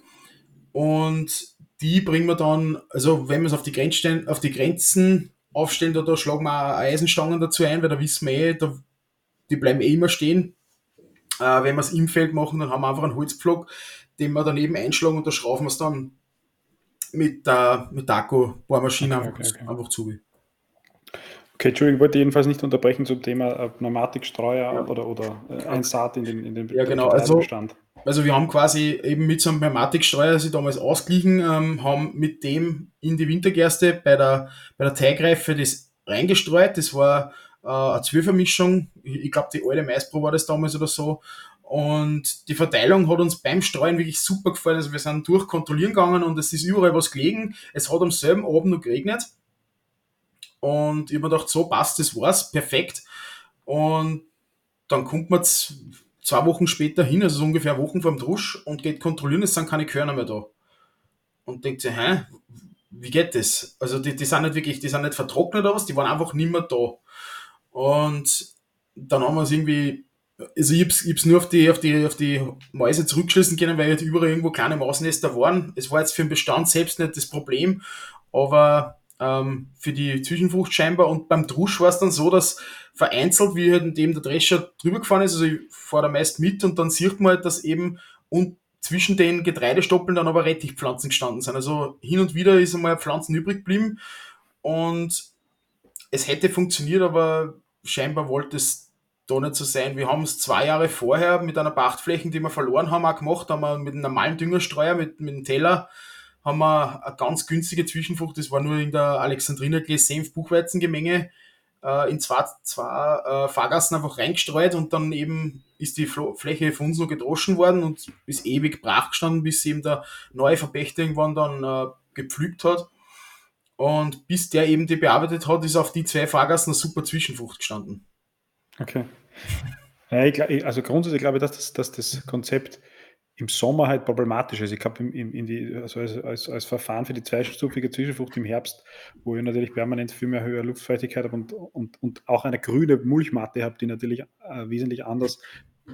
Und die bringen wir dann, also wenn wir es auf die, Grenzstein, auf die Grenzen aufstellen, da, da schlagen wir Eisenstangen dazu ein, weil da wissen wir eh, da, die bleiben eh immer stehen. Äh, wenn wir es im Feld machen, dann haben wir einfach einen Holzpflock, den wir daneben einschlagen und da schrauben wir es dann mit der mit der Akku-Bohrmaschine okay, einfach, okay, okay. einfach zu. Okay, Entschuldigung, ich wollte jedenfalls nicht unterbrechen zum Thema äh, Pneumatikstreuer ja. oder, oder äh, ein Saat in den, in den ja, genau. also, also wir haben quasi eben mit so einem Pneumatikstreuer sie damals ausgeglichen, ähm, haben mit dem in die Wintergerste bei der, bei der Teigreife das reingestreut. Das war äh, eine Zwölfermischung. Ich, ich glaube, die alte Maispro war das damals oder so. Und die Verteilung hat uns beim Streuen wirklich super gefallen. Also wir sind durchkontrollieren gegangen und es ist überall was gelegen. Es hat am selben Abend noch geregnet. Und ich habe mir gedacht, so passt, das war's, perfekt. Und dann kommt man zwei Wochen später hin, also so ungefähr Wochen vor dem Drusch, und geht kontrollieren, es sind keine Körner mehr da. Und denkt sich, hä, wie geht das? Also die, die sind nicht wirklich, die sind nicht vertrocknet oder was, die waren einfach nicht mehr da. Und dann haben wir es irgendwie, also ich hab's, ich hab's nur auf die, auf die, auf die Mäuse zurückschließen können, weil jetzt überall irgendwo kleine Mausnester waren. Es war jetzt für den Bestand selbst nicht das Problem, aber ähm, für die Zwischenfrucht scheinbar. Und beim Drusch war es dann so, dass vereinzelt, wie halt in dem der Drescher drüber gefahren ist, also ich fahre da meist mit und dann sieht man halt, dass eben und zwischen den Getreidestoppeln dann aber Rettichpflanzen gestanden sind. Also hin und wieder ist einmal Pflanzen übrig geblieben und es hätte funktioniert, aber scheinbar wollte es da nicht so sein. Wir haben es zwei Jahre vorher mit einer Pachtfläche, die wir verloren haben, auch gemacht, haben wir mit einem normalen Düngerstreuer, mit, mit einem Teller haben wir eine ganz günstige Zwischenfrucht, das war nur in der Alexandriner Senf Buchweizengemenge äh, in zwei, zwei äh, Fahrgassen einfach reingestreut und dann eben ist die Fl Fläche von uns noch gedroschen worden und ist ewig brach gestanden, bis eben der neue Verpächter irgendwann dann äh, gepflügt hat. Und bis der eben die bearbeitet hat, ist auf die zwei Fahrgassen eine super Zwischenfrucht gestanden. Okay. Ja, ich, also grundsätzlich glaube ich, dass das, dass das Konzept im Sommer halt problematisch ist. Ich glaube, also als, als, als, Verfahren für die zweistufige Zwischenfrucht im Herbst, wo ich natürlich permanent viel mehr höhere Luftfeuchtigkeit habe und, und, und auch eine grüne Mulchmatte habe, die natürlich äh, wesentlich anders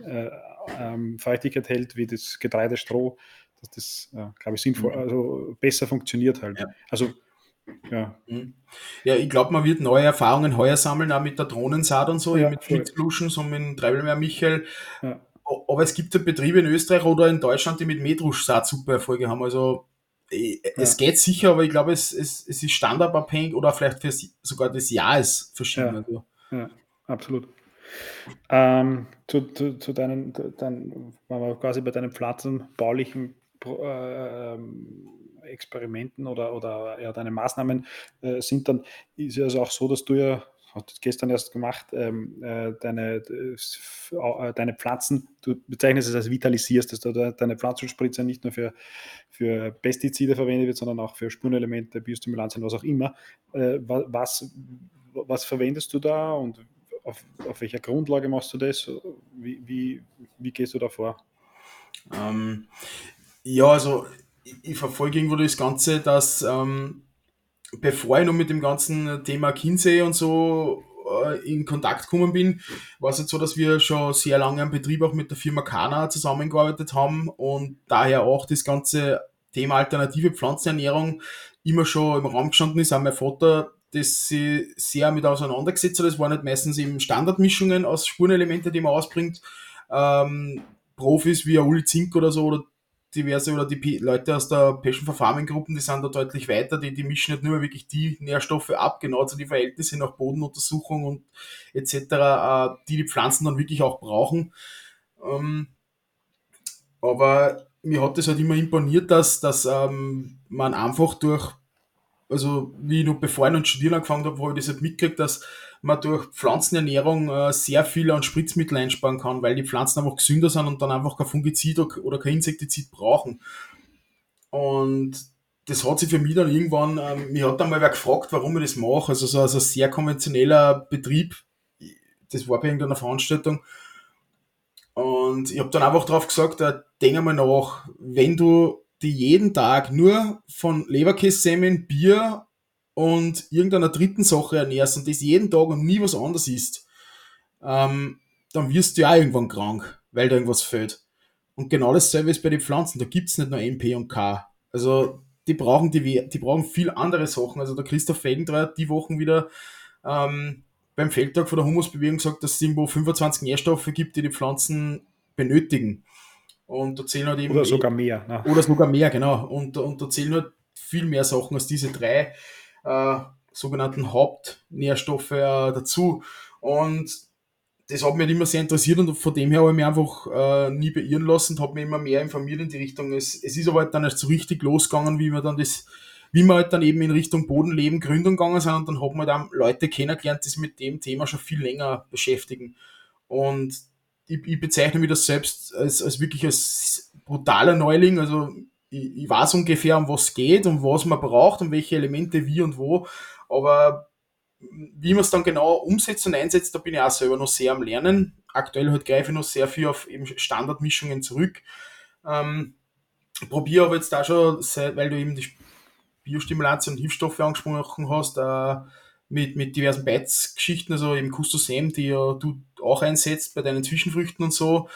äh, ähm, Feuchtigkeit hält wie das Getreidestroh, dass das, äh, glaube ich, sinnvoll, mhm. also besser funktioniert halt. Ja. Also ja. Mhm. Ja, ich glaube, man wird neue Erfahrungen heuer sammeln, auch mit der Drohnensaat und so, ja, mit Flitzbluschen, so mit Treibelmeer Michael. Ja aber es gibt ja Betriebe in Österreich oder in Deutschland, die mit Metruschsaat super Erfolge haben. Also äh, es ja. geht sicher, aber ich glaube, es, es, es ist standardabhängig oder vielleicht für sogar das Jahr ist verschieden. Ja, also. ja absolut. Ähm, zu, zu, zu, deinen, waren wir quasi bei deinen pflanzenbaulichen äh, Experimenten oder, oder ja, deine Maßnahmen äh, sind dann, ist ja also auch so, dass du ja hast gestern erst gemacht, ähm, äh, deine, äh, deine Pflanzen, du bezeichnest es als vitalisierst, dass du deine Pflanzenspritze nicht nur für, für Pestizide verwendet wird, sondern auch für Spurenelemente, Biostimulantien, was auch immer. Äh, was, was verwendest du da und auf, auf welcher Grundlage machst du das? Wie, wie, wie gehst du da vor? Ähm, ja, also ich, ich, verfolge irgendwo das Ganze, dass ähm, bevor ich noch mit dem ganzen Thema Kinsey und so äh, in Kontakt gekommen bin, war es jetzt so, dass wir schon sehr lange am Betrieb auch mit der Firma Kana zusammengearbeitet haben und daher auch das ganze Thema alternative Pflanzenernährung immer schon im Raum gestanden ist. Auch mein Vater das sich sehr mit auseinandergesetzt hat. Das waren nicht meistens eben Standardmischungen aus Spurenelemente, die man ausbringt. Ähm, Profis wie Uli Zink oder so oder diverse oder die Leute aus der Passion for Farming Gruppen, die sind da deutlich weiter, die, die mischen nicht nur wirklich die Nährstoffe ab, genau zu die Verhältnisse nach Bodenuntersuchung und etc., äh, die die Pflanzen dann wirklich auch brauchen. Ähm, aber mir hat das halt immer imponiert, dass, dass ähm, man einfach durch also wie ich noch bevor ich noch studieren angefangen habe, habe ich das halt mitgekriegt, dass man durch Pflanzenernährung äh, sehr viel an Spritzmittel einsparen kann, weil die Pflanzen einfach gesünder sind und dann einfach kein Fungizid oder kein Insektizid brauchen. Und das hat sich für mich dann irgendwann, ähm, mich hat dann mal wer gefragt, warum ich das mache. Also so also ein sehr konventioneller Betrieb, das war bei irgendeiner Veranstaltung. Und ich habe dann einfach drauf gesagt, äh, denk einmal nach, wenn du die jeden Tag nur von Leberkässemmeln, Bier und irgendeiner dritten Sache ernährst und das jeden Tag und nie was anderes isst, ähm, dann wirst du ja irgendwann krank, weil da irgendwas fehlt. Und genau dasselbe ist bei den Pflanzen. Da gibt es nicht nur MP und K. Also die brauchen, die, die brauchen viel andere Sachen. Also der Christoph Felgentreu hat die Wochen wieder ähm, beim Feldtag von der Humusbewegung gesagt, dass es irgendwo 25 Nährstoffe gibt, die die Pflanzen benötigen. Und da zählen halt eben. Oder sogar mehr. Ne? Oder sogar mehr, genau. Und, und da zählen halt viel mehr Sachen als diese drei äh, sogenannten Hauptnährstoffe äh, dazu. Und das hat mich halt immer sehr interessiert und von dem her habe ich mich einfach äh, nie beirren lassen und habe mich immer mehr informiert in die Richtung. Es, es ist aber halt dann erst so richtig losgegangen, wie wir dann das, wie wir halt dann eben in Richtung Bodenleben, Gründung gegangen sind und dann haben wir dann Leute kennengelernt, die sich mit dem Thema schon viel länger beschäftigen. Und ich, ich bezeichne mich das selbst als, als wirklich als brutaler Neuling. Also ich, ich weiß ungefähr, um was es geht und was man braucht und welche Elemente wie und wo. Aber wie man es dann genau umsetzt und einsetzt, da bin ich auch selber noch sehr am Lernen. Aktuell halt greife ich noch sehr viel auf eben Standardmischungen zurück. Ähm, probiere aber jetzt da schon, weil du eben die Biostimulantien und Hilfsstoffe angesprochen hast, äh, mit, mit diversen Beiz-Geschichten, also eben Custosem, die ja du auch einsetzt bei deinen Zwischenfrüchten und so,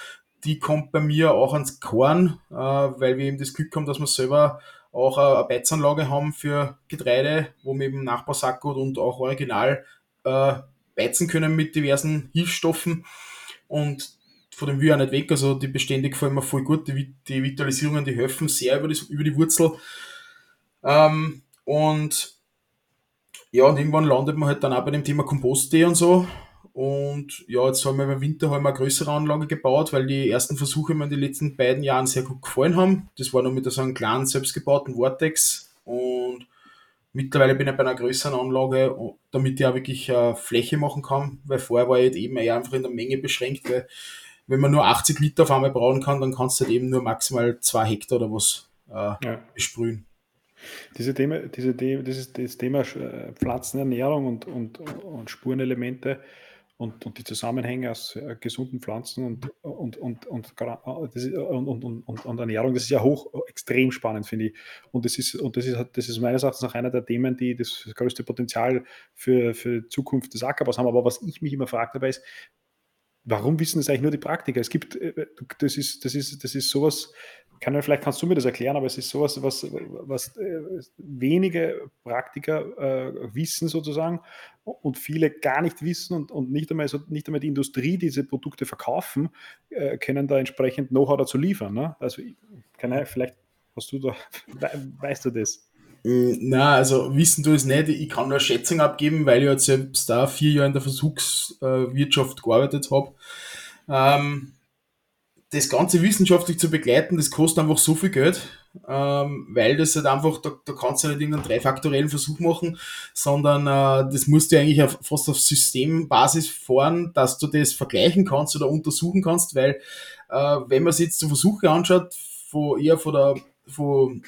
die kommt bei mir auch ans Korn, äh, weil wir eben das Glück haben, dass wir selber auch eine Beizanlage haben für Getreide, wo wir eben Nachbarsackgut und auch original äh, beizen können mit diversen Hilfsstoffen. Und von dem ich auch nicht weg. Also die Bestände gefallen mir voll gut. Die, die Vitalisierungen, die helfen sehr über, das, über die Wurzel. Ähm, und ja, und irgendwann landet man halt dann auch bei dem Thema Komposttee und so. Und ja, jetzt haben wir im Winter haben wir eine größere Anlage gebaut, weil die ersten Versuche mir in den letzten beiden Jahren sehr gut gefallen haben. Das war noch mit so einem kleinen selbstgebauten Vortex. Und mittlerweile bin ich bei einer größeren Anlage, damit ich auch wirklich äh, Fläche machen kann, weil vorher war ich halt eben eher einfach in der Menge beschränkt, weil wenn man nur 80 Liter auf einmal brauen kann, dann kannst du halt eben nur maximal zwei Hektar oder was äh, ja. besprühen. Diese Thema, diese, dieses, das Thema äh, Pflanzenernährung und, und, und Spurenelemente und, und die Zusammenhänge aus äh, gesunden Pflanzen und, und, und, und, und, und, und, Ernährung, das ist ja hoch extrem spannend, finde ich. Und das ist, und das ist, das ist meines Erachtens auch einer der Themen, die das größte Potenzial für, für Zukunft des Ackerbaus haben. Aber was ich mich immer frage dabei ist, warum wissen das eigentlich nur die Praktiker? Es gibt, äh, das ist, das ist, das ist sowas, kann, vielleicht kannst du mir das erklären, aber es ist sowas, was, was äh, wenige Praktiker äh, wissen sozusagen und viele gar nicht wissen und, und nicht, einmal so, nicht einmal die Industrie, die diese Produkte verkaufen, äh, können da entsprechend Know-how dazu liefern. Ne? Also kann, vielleicht hast du da, weißt du das? Mm, na, also wissen du es nicht. Ich kann nur Schätzung abgeben, weil ich halt selbst da vier Jahre in der Versuchswirtschaft gearbeitet habe. Ähm, das Ganze wissenschaftlich zu begleiten, das kostet einfach so viel Geld, ähm, weil das halt einfach, da, da kannst du nicht irgendeinen dreifaktoriellen Versuch machen, sondern äh, das musst du eigentlich auf, fast auf Systembasis fahren, dass du das vergleichen kannst oder untersuchen kannst, weil äh, wenn man sich jetzt so Versuche anschaut, von eher von der von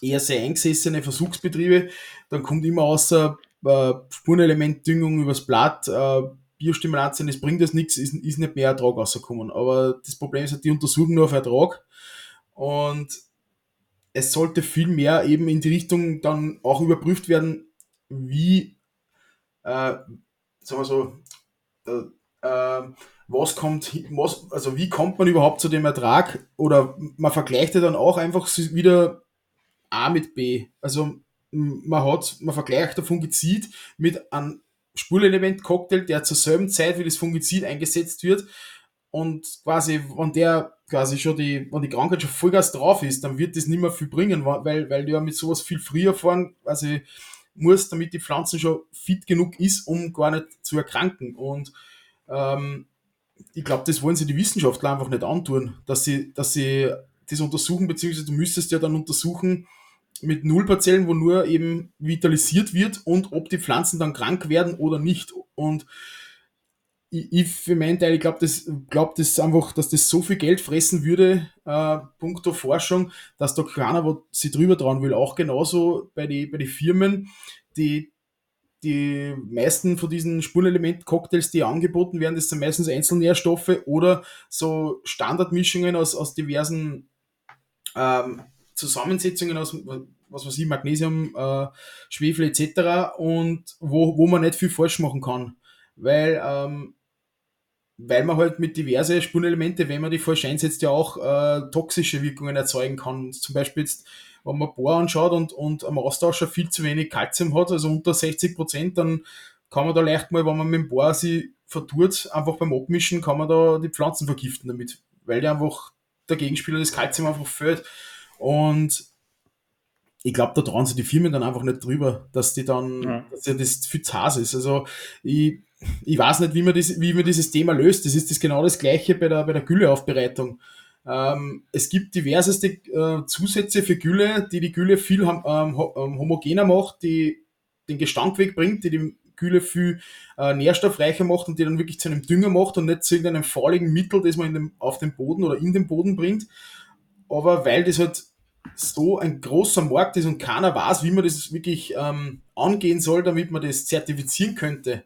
eher sehr eingesessene Versuchsbetriebe, dann kommt immer außer äh, Spurenelementdüngung übers Blatt, äh, Biostimulantien, das bringt das nichts, ist, ist nicht mehr Ertrag rausgekommen. Aber das Problem ist halt, die untersuchen nur auf Ertrag und es sollte viel mehr eben in die Richtung dann auch überprüft werden, wie, äh, sagen wir so, äh, äh, was kommt, was, also wie kommt man überhaupt zu dem Ertrag oder man vergleicht ja dann auch einfach wieder A mit B. Also man hat, man vergleicht ein Fungizid mit einem Spurelement-Cocktail, der zur selben Zeit wie das Fungizid eingesetzt wird. Und quasi, wenn der quasi schon die, wenn die Krankheit schon Vollgas drauf ist, dann wird das nicht mehr viel bringen, weil, weil du ja mit sowas viel früher fahren, quasi muss, damit die Pflanze schon fit genug ist, um gar nicht zu erkranken. Und ähm, ich glaube, das wollen sie die Wissenschaftler einfach nicht antun, dass sie, dass sie das untersuchen, beziehungsweise du müsstest ja dann untersuchen, mit Nullparzellen, wo nur eben vitalisiert wird und ob die Pflanzen dann krank werden oder nicht. Und ich, für meinen Teil, ich glaube, das, glaub, das einfach, dass das so viel Geld fressen würde, äh, punkto Forschung, dass da keiner was sie drüber trauen will. Auch genauso bei den bei die Firmen, die, die meisten von diesen Spurenelement-Cocktails, die angeboten werden, das sind meistens Einzelnährstoffe oder so Standardmischungen aus, aus diversen ähm, Zusammensetzungen aus, was weiß ich, Magnesium, äh, Schwefel etc. und wo, wo man nicht viel falsch machen kann. Weil, ähm, weil man halt mit diverse Spurenelemente, wenn man die falsch einsetzt, ja auch äh, toxische Wirkungen erzeugen kann. Zum Beispiel jetzt, wenn man Bohr anschaut und, und am Austauscher viel zu wenig Kalzium hat, also unter 60 Prozent, dann kann man da leicht mal, wenn man mit dem Bohr sie vertut, einfach beim Abmischen, kann man da die Pflanzen vergiften damit, weil der einfach der Gegenspieler das Kalzium einfach fehlt. Und ich glaube, da trauen sich die Firmen dann einfach nicht drüber, dass die dann, ja. dass ja das viel zu heiß ist. Also ich, ich weiß nicht, wie man, das, wie man dieses Thema löst. Das ist das genau das Gleiche bei der, bei der Gülleaufbereitung. Ähm, es gibt diverseste äh, Zusätze für Gülle, die die Gülle viel ähm, ähm, homogener macht, die den Gestank wegbringt, die die Gülle viel äh, nährstoffreicher macht und die dann wirklich zu einem Dünger macht und nicht zu irgendeinem fauligen Mittel, das man in dem, auf den Boden oder in den Boden bringt. Aber weil das halt so ein großer Markt ist und keiner weiß, wie man das wirklich ähm, angehen soll, damit man das zertifizieren könnte,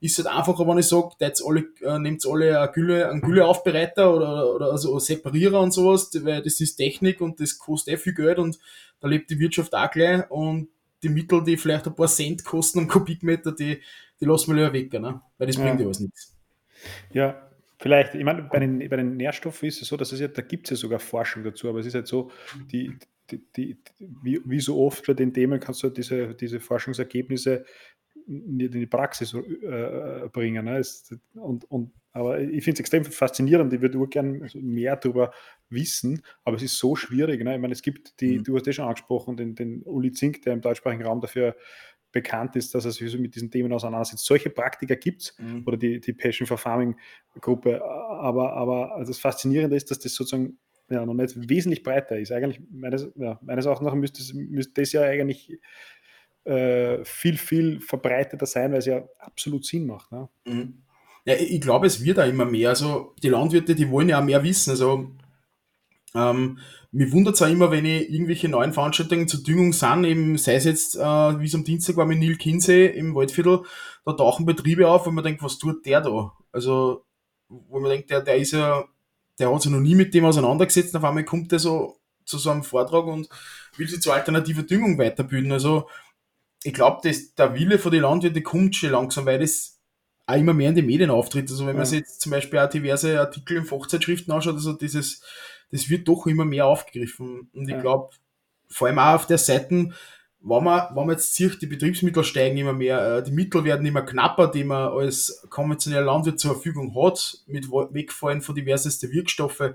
ist halt einfacher, wenn ich sage, jetzt alle, äh, nehmt alle eine Gülle, einen Gülleaufbereiter oder, oder also Separierer und sowas, weil das ist Technik und das kostet eh viel Geld und da lebt die Wirtschaft auch gleich und die Mittel, die vielleicht ein paar Cent kosten am Kubikmeter, die, die lassen wir ja weg, ne? weil das bringt ja was nichts. Ja, Vielleicht, ich meine, bei den, bei den Nährstoffen ist es so, dass es ja, da gibt es ja sogar Forschung dazu, aber es ist halt so, die, die, die, wie, wie, so oft bei den Themen kannst du diese, diese Forschungsergebnisse in die Praxis äh, bringen. Ne? Es, und, und, aber ich finde es extrem faszinierend, ich würde gerne mehr darüber wissen, aber es ist so schwierig. Ne? Ich meine, es gibt die, mhm. du hast ja schon angesprochen, den, den Uli Zink, der im deutschsprachigen Raum dafür bekannt ist, dass er sich mit diesen Themen auseinandersetzt. Solche Praktiker gibt es mhm. oder die, die Passion for Farming Gruppe, aber, aber das Faszinierende ist, dass das sozusagen ja, noch nicht wesentlich breiter ist. Eigentlich, meines, ja, meines Erachtens nach müsste, müsste das ja eigentlich äh, viel, viel verbreiteter sein, weil es ja absolut Sinn macht. Ne? Mhm. Ja, ich glaube, es wird auch immer mehr. Also die Landwirte, die wollen ja auch mehr wissen. Also ähm, mir wundert es auch immer, wenn ich irgendwelche neuen Veranstaltungen zur Düngung sind, eben, sei es jetzt, äh, wie es am Dienstag war mit Neil Kinsey im Waldviertel, da tauchen Betriebe auf, wo man denkt, was tut der da? Also, wo man denkt, der, der ist ja, der hat sich noch nie mit dem auseinandergesetzt, auf einmal kommt der so zu so einem Vortrag und will sich zur alternativen Düngung weiterbilden. Also, ich glaube, der Wille von den Landwirten kommt schon langsam, weil das auch immer mehr in den Medien auftritt. Also, wenn man sich jetzt zum Beispiel auch diverse Artikel in Fachzeitschriften anschaut, also dieses, das wird doch immer mehr aufgegriffen. Und ich glaube, vor allem auch auf der Seite, wenn man, wenn man jetzt sieht, die Betriebsmittel steigen immer mehr, äh, die Mittel werden immer knapper, die man als konventioneller Landwirt zur Verfügung hat, mit Wegfallen von diversesten Wirkstoffe,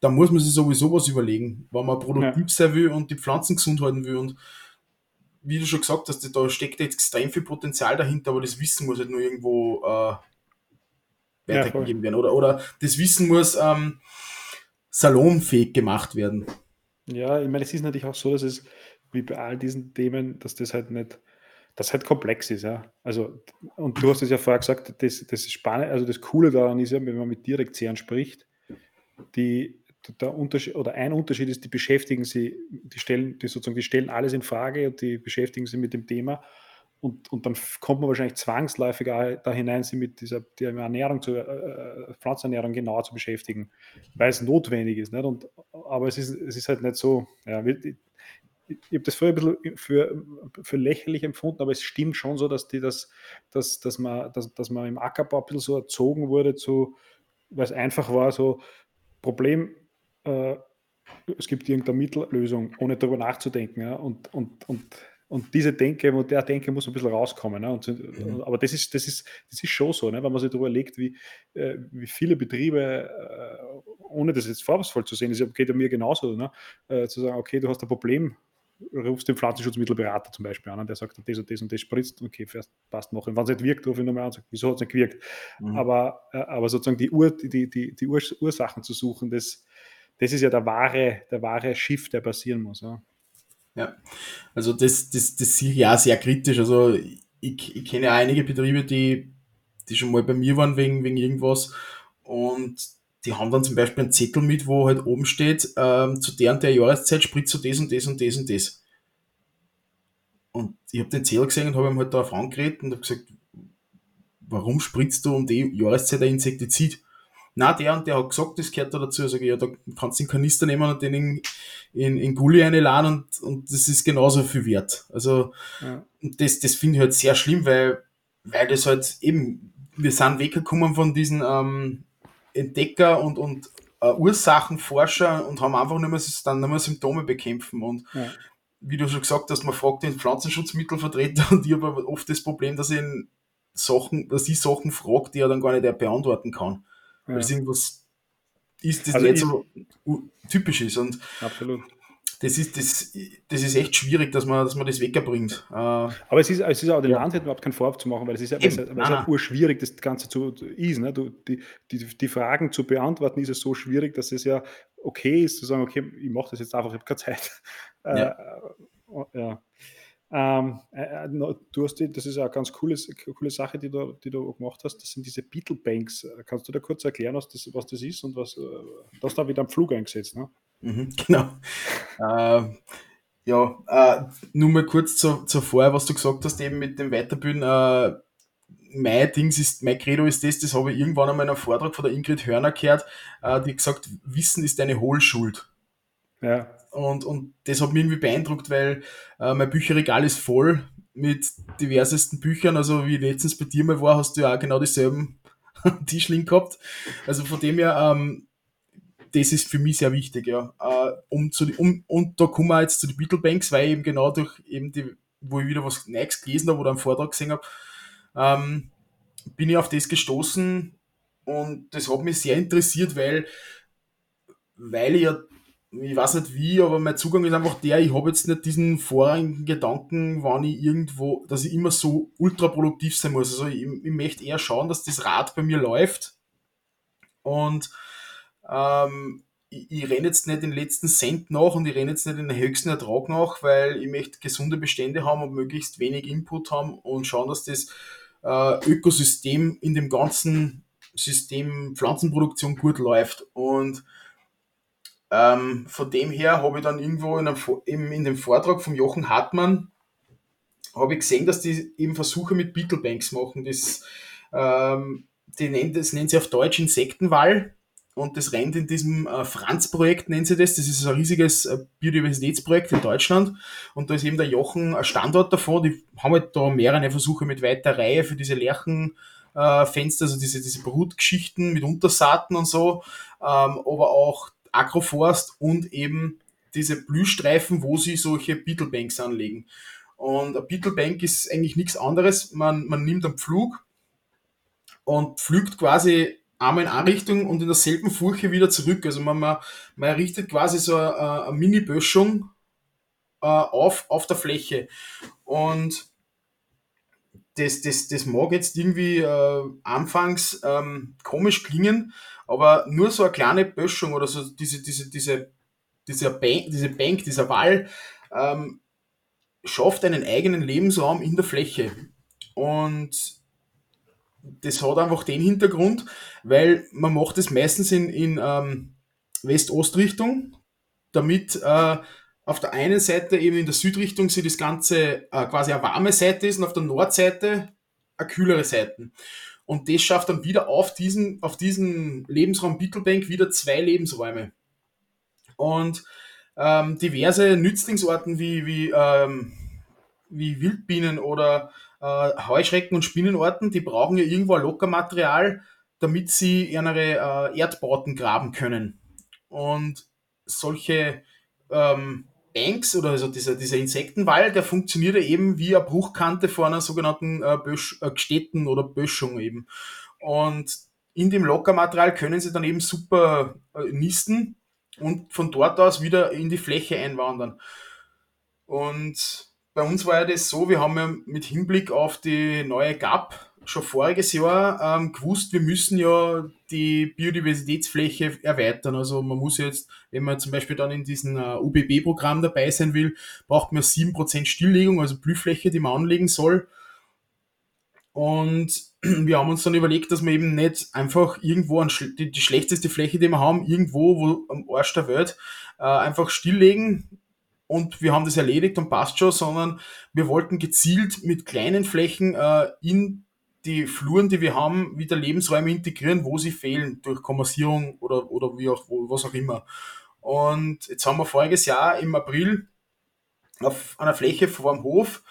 da muss man sich sowieso was überlegen, wenn man produktiv ja. sein will und die Pflanzen gesund halten will. Und wie du schon gesagt hast, da steckt extrem viel Potenzial dahinter, aber das Wissen muss halt nur irgendwo äh, weitergegeben ja, werden. Oder, oder das Wissen muss ähm, salonfähig gemacht werden. Ja, ich meine, es ist natürlich auch so, dass es wie bei all diesen Themen, dass das halt nicht, das halt komplex ist, ja. Also, und du hast es ja vorher gesagt, das, das ist spannend, also das Coole daran ist ja, wenn man mit Direktsehren spricht, die, der Unterschied oder ein Unterschied ist, die beschäftigen sie, die stellen, die sozusagen, die stellen alles in Frage und die beschäftigen sich mit dem Thema und, und dann kommt man wahrscheinlich zwangsläufig da hinein, sich mit dieser Ernährung, zu, äh, äh, Pflanzenernährung genauer zu beschäftigen, weil es notwendig ist. Nicht? Und, aber es ist, es ist halt nicht so, ja, ich, ich habe das vorher ein bisschen für, für lächerlich empfunden, aber es stimmt schon so, dass die das, dass, dass man, dass, dass man im Ackerbau ein bisschen so erzogen wurde, zu, weil es einfach war, so Problem, äh, es gibt irgendeine Mittellösung, ohne darüber nachzudenken. Ja? Und, und, und und diese Denke, und der Denke muss ein bisschen rauskommen. Ne? Und, mhm. Aber das ist, das, ist, das ist schon so, ne? wenn man sich darüber legt, wie, äh, wie viele Betriebe, äh, ohne das jetzt vorwurfsvoll zu sehen, das geht ja mir genauso, ne? Äh, zu sagen, okay, du hast ein Problem, rufst den Pflanzenschutzmittelberater zum Beispiel an, und der sagt, das und das und das spritzt, okay, fährst, passt noch. Und wenn es nicht wirkt, rufe ich nochmal an und sage, wieso hat es nicht gewirkt? Mhm. Aber, äh, aber sozusagen die, Ur, die, die, die Ursachen zu suchen, das, das ist ja der wahre, der wahre Schiff, der passieren muss. Ja. Ja, also das, das, das sehe ich ja sehr kritisch. Also ich, ich kenne einige Betriebe, die, die schon mal bei mir waren wegen, wegen irgendwas und die haben dann zum Beispiel einen Zettel mit, wo halt oben steht, ähm, zu der und der Jahreszeit spritzt du das und das und das und das. Und ich habe den Zettel gesehen und habe ihm halt da auf angeredet und habe gesagt, warum spritzt du um die Jahreszeit ein Insektizid? Na, der und der hat gesagt, das gehört da dazu. Sag ich, ja, da kannst du den Kanister nehmen und den in, in, in Gulli einladen und, und das ist genauso viel wert. Also, ja. das, das finde ich halt sehr schlimm, weil, weil das halt eben, wir sind weggekommen von diesen ähm, Entdecker und, und äh, Ursachenforscher und haben einfach nur mehr, dann nur mehr Symptome bekämpfen und ja. wie du schon gesagt hast, man fragt den Pflanzenschutzmittelvertreter und ich habe oft das Problem, dass ich Sachen, dass ich Sachen frage, die er dann gar nicht beantworten kann weil es irgendwas ist, das also nicht so typisch ist. Und absolut. Das ist, das, das ist echt schwierig, dass man, dass man das wegbringt. Äh, Aber es ist, es ist auch den ja. Landwirten überhaupt keinen Vorwurf zu machen, weil es ist ja es, es auch urschwierig, das Ganze zu ist. Ne? Du, die, die, die Fragen zu beantworten, ist es so schwierig, dass es ja okay ist, zu sagen, okay, ich mache das jetzt einfach, ich habe keine Zeit. Ja. Äh, ja. Ähm, äh, äh du hast die, das ist eine ganz coole, coole Sache, die du, die du gemacht hast. Das sind diese Beetle Banks. Äh, kannst du da kurz erklären, was das, was das ist und was äh, das da wieder am Flug eingesetzt? Ne? Mhm, genau. äh, ja, äh, nur mal kurz zu, zu vorher, was du gesagt hast, eben mit dem Weiterbilden. Äh, mein Dings ist, mein Credo ist das, das habe ich irgendwann einmal in einem Vortrag von der Ingrid Hörner gehört, die gesagt, Wissen ist eine Hohlschuld. Ja. Und, und das hat mich irgendwie beeindruckt, weil äh, mein Bücherregal ist voll mit diversesten Büchern. Also wie letztens bei dir mal war, hast du ja auch genau dieselben Tischling gehabt. Also von dem her, ähm, das ist für mich sehr wichtig, ja. Äh, um zu, um, und da kommen wir jetzt zu den Beetlebanks, weil eben genau durch eben die, wo ich wieder was Neues gelesen habe oder einen Vortrag gesehen habe, ähm, bin ich auf das gestoßen und das hat mich sehr interessiert, weil, weil ich ja ich weiß nicht wie, aber mein Zugang ist einfach der, ich habe jetzt nicht diesen vorrangigen Gedanken, wann ich irgendwo, dass ich immer so ultra produktiv sein muss. Also ich, ich möchte eher schauen, dass das Rad bei mir läuft und ähm, ich, ich renne jetzt nicht den letzten Cent nach und ich renne jetzt nicht den höchsten Ertrag nach, weil ich möchte gesunde Bestände haben und möglichst wenig Input haben und schauen, dass das äh, Ökosystem in dem ganzen System Pflanzenproduktion gut läuft. Und ähm, von dem her habe ich dann irgendwo in, einem, in dem Vortrag von Jochen Hartmann habe ich gesehen, dass die eben Versuche mit Beetlebanks machen. Das, ähm, die nennen, das nennen sie auf Deutsch Insektenwall und das rennt in diesem äh, Franz-Projekt, nennen sie das. Das ist ein riesiges äh, Biodiversitätsprojekt in Deutschland und da ist eben der Jochen ein Standort davon. Die haben halt da mehrere Versuche mit weiter Reihe für diese Lerchenfenster, äh, also diese, diese Brutgeschichten mit Untersaaten und so, ähm, aber auch Agroforst und eben diese Blühstreifen, wo sie solche Beetlebanks anlegen. Und ein Beetlebank ist eigentlich nichts anderes. Man, man nimmt einen Pflug und pflügt quasi einmal in eine Richtung und in derselben Furche wieder zurück. Also man, man, man errichtet quasi so eine, eine Mini-Böschung äh, auf, auf der Fläche. Und das, das, das mag jetzt irgendwie äh, anfangs ähm, komisch klingen, aber nur so eine kleine Böschung oder so diese, diese, diese, diese, Bank, diese Bank, dieser Wall ähm, schafft einen eigenen Lebensraum in der Fläche. Und das hat einfach den Hintergrund, weil man macht es meistens in, in ähm, West-Ost-Richtung, damit äh, auf der einen Seite eben in der Südrichtung sie das Ganze äh, quasi eine warme Seite ist und auf der Nordseite eine kühlere Seite. Und das schafft dann wieder auf diesen, auf diesen Lebensraum Bittelbank wieder zwei Lebensräume. Und ähm, diverse Nützlingsorten wie, wie, ähm, wie Wildbienen oder äh, Heuschrecken und Spinnenorten, die brauchen ja irgendwo ein Lockermaterial, damit sie ihre äh, Erdbauten graben können. Und solche ähm, Banks oder also dieser, dieser Insektenwall, der funktioniert ja eben wie eine Bruchkante vor einer sogenannten äh, Bösch, äh, Städten oder Böschung eben. Und in dem Lockermaterial können sie dann eben super äh, nisten und von dort aus wieder in die Fläche einwandern. Und bei uns war ja das so, wir haben ja mit Hinblick auf die neue GAP schon voriges Jahr ähm, gewusst, wir müssen ja die Biodiversitätsfläche erweitern. Also man muss jetzt, wenn man zum Beispiel dann in diesem äh, UBB-Programm dabei sein will, braucht man 7% Stilllegung, also Blühfläche, die man anlegen soll. Und wir haben uns dann überlegt, dass wir eben nicht einfach irgendwo an die, die, schlechteste Fläche, die wir haben, irgendwo wo am Arsch der Welt, äh, einfach stilllegen und wir haben das erledigt und passt schon, sondern wir wollten gezielt mit kleinen Flächen äh, in die Fluren, die wir haben, wieder Lebensräume integrieren, wo sie fehlen, durch Kommassierung oder, oder wie auch, was auch immer. Und jetzt haben wir voriges Jahr im April auf einer Fläche vor dem Hof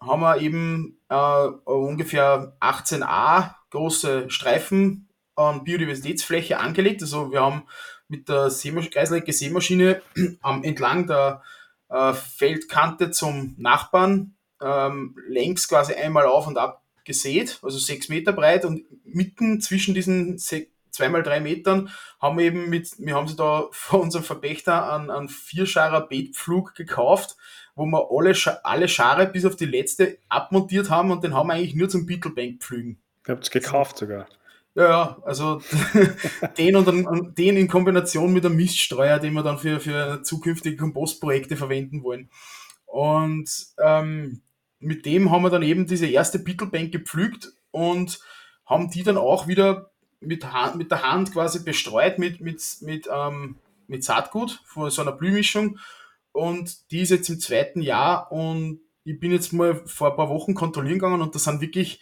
haben wir eben äh, ungefähr 18a große Streifen an Biodiversitätsfläche angelegt. Also wir haben mit der Kreislecke Seemaschine ähm, entlang der äh, Feldkante zum Nachbarn ähm, längs quasi einmal auf und ab gesät, also sechs Meter breit und mitten zwischen diesen zweimal drei Metern haben wir eben mit, wir haben sie da von unserem Verpächter an, an Vierscharer Beetpflug gekauft, wo wir alle, alle Schare bis auf die letzte abmontiert haben und den haben wir eigentlich nur zum Beetlebank pflügen. Ihr habt es gekauft sogar. Ja, also den und dann, den in Kombination mit einem Miststreuer, den wir dann für, für zukünftige Kompostprojekte verwenden wollen. Und ähm, mit dem haben wir dann eben diese erste Bittelbank gepflügt und haben die dann auch wieder mit, Hand, mit der Hand quasi bestreut mit, mit, mit, ähm, mit Saatgut von so einer Blühmischung. Und die ist jetzt im zweiten Jahr und ich bin jetzt mal vor ein paar Wochen kontrollieren gegangen und da sind wirklich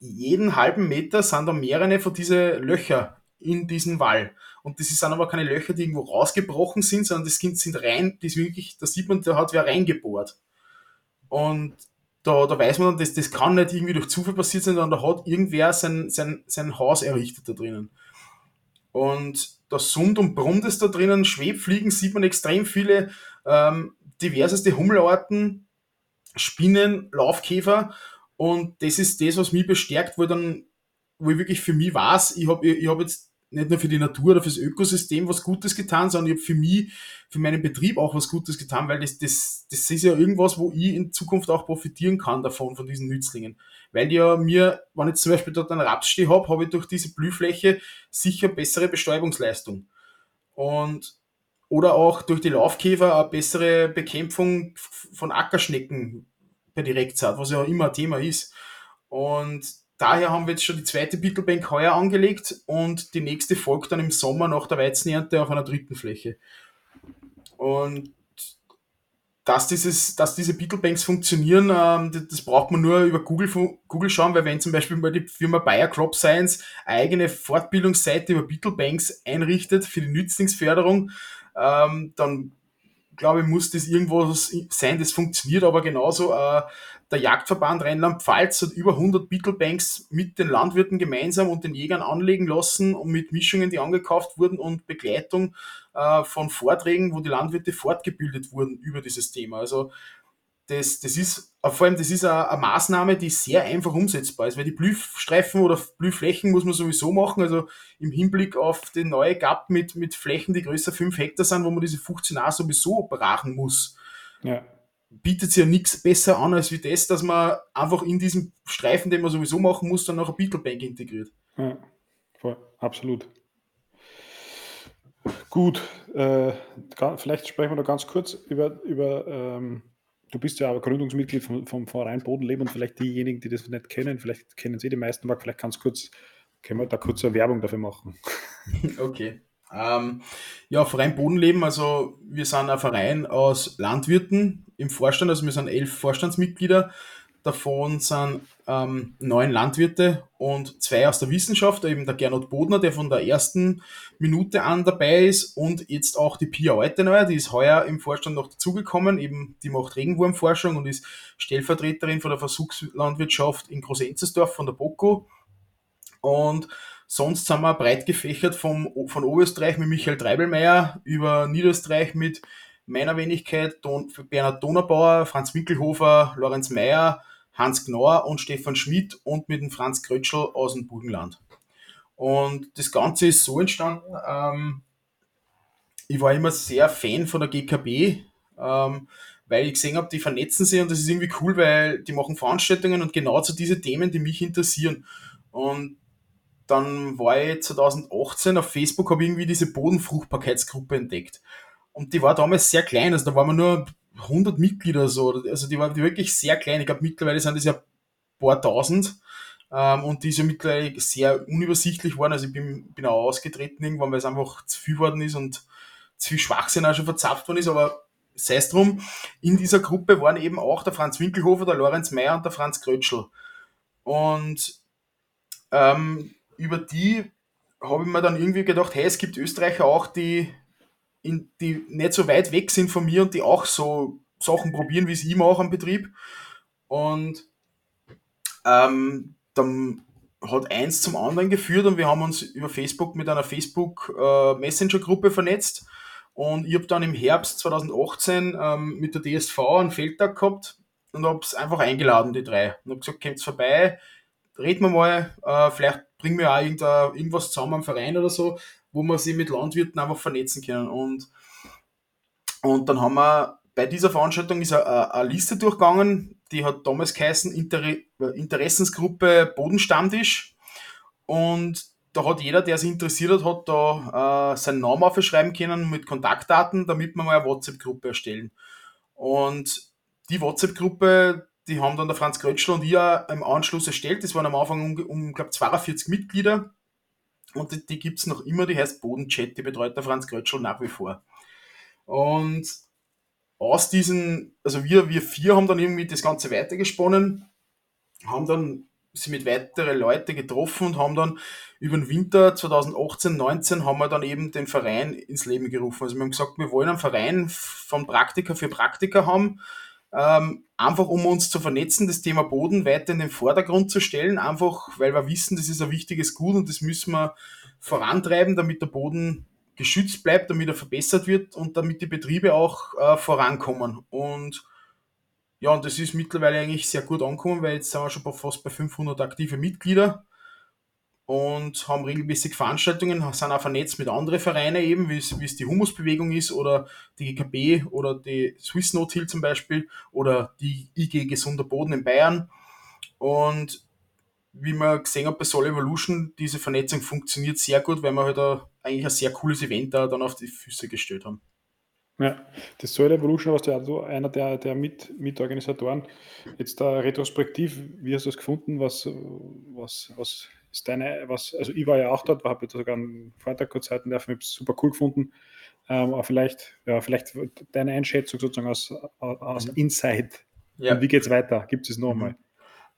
jeden halben Meter sind da mehrere von diese Löcher in diesen Wall. Und das sind aber keine Löcher, die irgendwo rausgebrochen sind, sondern das sind rein, das wirklich, da sieht man, da hat wer reingebohrt. Und da, da weiß man, dass das kann nicht irgendwie durch Zufall passiert sein, sondern da hat irgendwer sein, sein, sein Haus errichtet da drinnen. Und da summt und brummt es da drinnen, Schwebfliegen sieht man extrem viele, ähm, diverseste Hummelarten, Spinnen, Laufkäfer und das ist das, was mich bestärkt, wo dann, wo ich wirklich für mich weiß, ich habe ich hab jetzt nicht nur für die Natur oder fürs Ökosystem was Gutes getan, sondern ich habe für mich, für meinen Betrieb auch was Gutes getan, weil das, das, das ist ja irgendwas, wo ich in Zukunft auch profitieren kann davon, von diesen Nützlingen. Weil ja mir, wenn ich zum Beispiel dort einen Rapssteh habe, habe ich durch diese Blühfläche sicher bessere Bestäubungsleistung. Und oder auch durch die Laufkäfer eine bessere Bekämpfung von Ackerschnecken per Direktsaat, was ja immer ein Thema ist. Und daher haben wir jetzt schon die zweite Bittelbank heuer angelegt und die nächste folgt dann im Sommer nach der Weizenernte auf einer dritten Fläche. Und dass, dieses, dass diese Beetlebanks funktionieren, ähm, das, braucht man nur über Google, Google schauen, weil wenn zum Beispiel mal die Firma Bayer Crop Science eigene Fortbildungsseite über Beetlebanks einrichtet für die Nützlingsförderung, ähm, dann glaube ich, muss das irgendwo sein, das funktioniert, aber genauso äh, der Jagdverband Rheinland-Pfalz hat über 100 Beetlebanks mit den Landwirten gemeinsam und den Jägern anlegen lassen und mit Mischungen, die angekauft wurden und Begleitung äh, von Vorträgen, wo die Landwirte fortgebildet wurden über dieses Thema. Also das, das ist vor allem das ist eine, eine, Maßnahme, die sehr einfach umsetzbar ist, weil die Blühstreifen oder Blühflächen muss man sowieso machen, also im Hinblick auf die neue GAP mit, mit Flächen, die größer 5 Hektar sind, wo man diese 15a sowieso brachen muss. Ja. bietet sich ja nichts besser an als wie das, dass man einfach in diesem Streifen, den man sowieso machen muss, dann noch ein Beetlebank integriert. Ja, voll, absolut. Gut, äh, vielleicht sprechen wir noch ganz kurz über, über ähm, du bist ja Gründungsmitglied vom, vom Verein Bodenleben und vielleicht diejenigen, die das nicht kennen, vielleicht kennen sie die meisten, aber vielleicht ganz kurz, können wir da kurz eine Werbung dafür machen. Okay. Ähm, ja, Verein Bodenleben, also wir sind ein Verein aus Landwirten im Vorstand, also wir sind elf Vorstandsmitglieder. Davon sind ähm, neun Landwirte und zwei aus der Wissenschaft, eben der Gernot Bodner, der von der ersten Minute an dabei ist und jetzt auch die Pia Euteneuer, die ist heuer im Vorstand noch dazugekommen, eben die macht Regenwurmforschung und ist Stellvertreterin von der Versuchslandwirtschaft in Großenzersdorf von der BOKO. Und sonst sind wir breit gefächert vom, von Oberösterreich mit Michael Treibelmeier über Niederösterreich mit meiner Wenigkeit, Don, Bernhard Donnerbauer, Franz Mickelhofer, Lorenz Meyer, Hans Knorr und Stefan Schmidt und mit dem Franz Krötschel aus dem Burgenland. Und das Ganze ist so entstanden, ähm, ich war immer sehr Fan von der GKB, ähm, weil ich gesehen habe, die vernetzen sich und das ist irgendwie cool, weil die machen Veranstaltungen und genau zu diese Themen, die mich interessieren. Und dann war ich 2018 auf Facebook, habe irgendwie diese Bodenfruchtbarkeitsgruppe entdeckt. Und die war damals sehr klein, also da waren wir nur 100 Mitglieder so. Also die war wirklich sehr klein. Ich glaube, mittlerweile sind das ja ein paar tausend. Ähm, und die ist ja mittlerweile sehr unübersichtlich geworden. Also ich bin, bin auch ausgetreten irgendwann, weil es einfach zu viel worden ist und zu viel Schwachsinn auch schon verzapft worden ist. Aber sei es drum, in dieser Gruppe waren eben auch der Franz Winkelhofer, der Lorenz Meyer und der Franz Krötschel. Und ähm, über die habe ich mir dann irgendwie gedacht, hey, es gibt Österreicher auch, die, in, die nicht so weit weg sind von mir und die auch so Sachen probieren, wie es ich mache am Betrieb. Und ähm, dann hat eins zum anderen geführt und wir haben uns über Facebook mit einer Facebook äh, Messenger-Gruppe vernetzt. Und ich habe dann im Herbst 2018 ähm, mit der DSV einen Feldtag gehabt und habe es einfach eingeladen, die drei. Und habe gesagt, kommt vorbei, reden wir mal, äh, vielleicht bringen wir auch irgendwas zusammen am Verein oder so, wo wir sich mit Landwirten einfach vernetzen können. Und, und dann haben wir bei dieser Veranstaltung ist eine, eine Liste durchgegangen, die hat damals geheißen Inter Interessensgruppe Bodenstammtisch. Und da hat jeder, der sich interessiert hat, hat da äh, seinen Namen aufschreiben können mit Kontaktdaten, damit wir mal eine WhatsApp-Gruppe erstellen. Und die WhatsApp-Gruppe, die haben dann der Franz Krötschl und ich im Anschluss erstellt. Das waren am Anfang um, um glaube 42 Mitglieder. Und die, die gibt es noch immer, die heißt Bodenchat, die betreut der Franz Krötschl nach wie vor. Und aus diesen, also wir, wir vier haben dann irgendwie das Ganze weitergesponnen, haben dann sie mit weiteren Leuten getroffen und haben dann über den Winter 2018, 19 haben wir dann eben den Verein ins Leben gerufen. Also wir haben gesagt, wir wollen einen Verein von Praktiker für Praktiker haben, ähm, einfach um uns zu vernetzen, das Thema Boden weiter in den Vordergrund zu stellen, einfach weil wir wissen, das ist ein wichtiges Gut und das müssen wir vorantreiben, damit der Boden geschützt bleibt, damit er verbessert wird und damit die Betriebe auch äh, vorankommen. Und ja, und das ist mittlerweile eigentlich sehr gut angekommen, weil jetzt sind wir schon fast bei 500 aktive Mitglieder und haben regelmäßig Veranstaltungen, sind auch vernetzt mit anderen Vereinen eben, wie es, die Humusbewegung ist oder die GKB oder die Swiss No Till zum Beispiel oder die IG Gesunder Boden in Bayern. Und wie man gesehen hat bei Soul Evolution, diese Vernetzung funktioniert sehr gut, weil wir halt ein, eigentlich ein sehr cooles Event da dann auf die Füße gestellt haben. Ja, das Soil Evolution warst ja also einer der, der Mit Mitorganisatoren. Jetzt da retrospektiv, wie hast du es gefunden? Was, was, was ist deine, was, also ich war ja auch dort, habe sogar einen Vortrag kurz halten dürfen, habe es super cool gefunden. Ähm, aber vielleicht, ja, vielleicht deine Einschätzung sozusagen aus, aus mhm. Inside. Ja. Und wie geht es weiter? Gibt es nochmal? Mhm.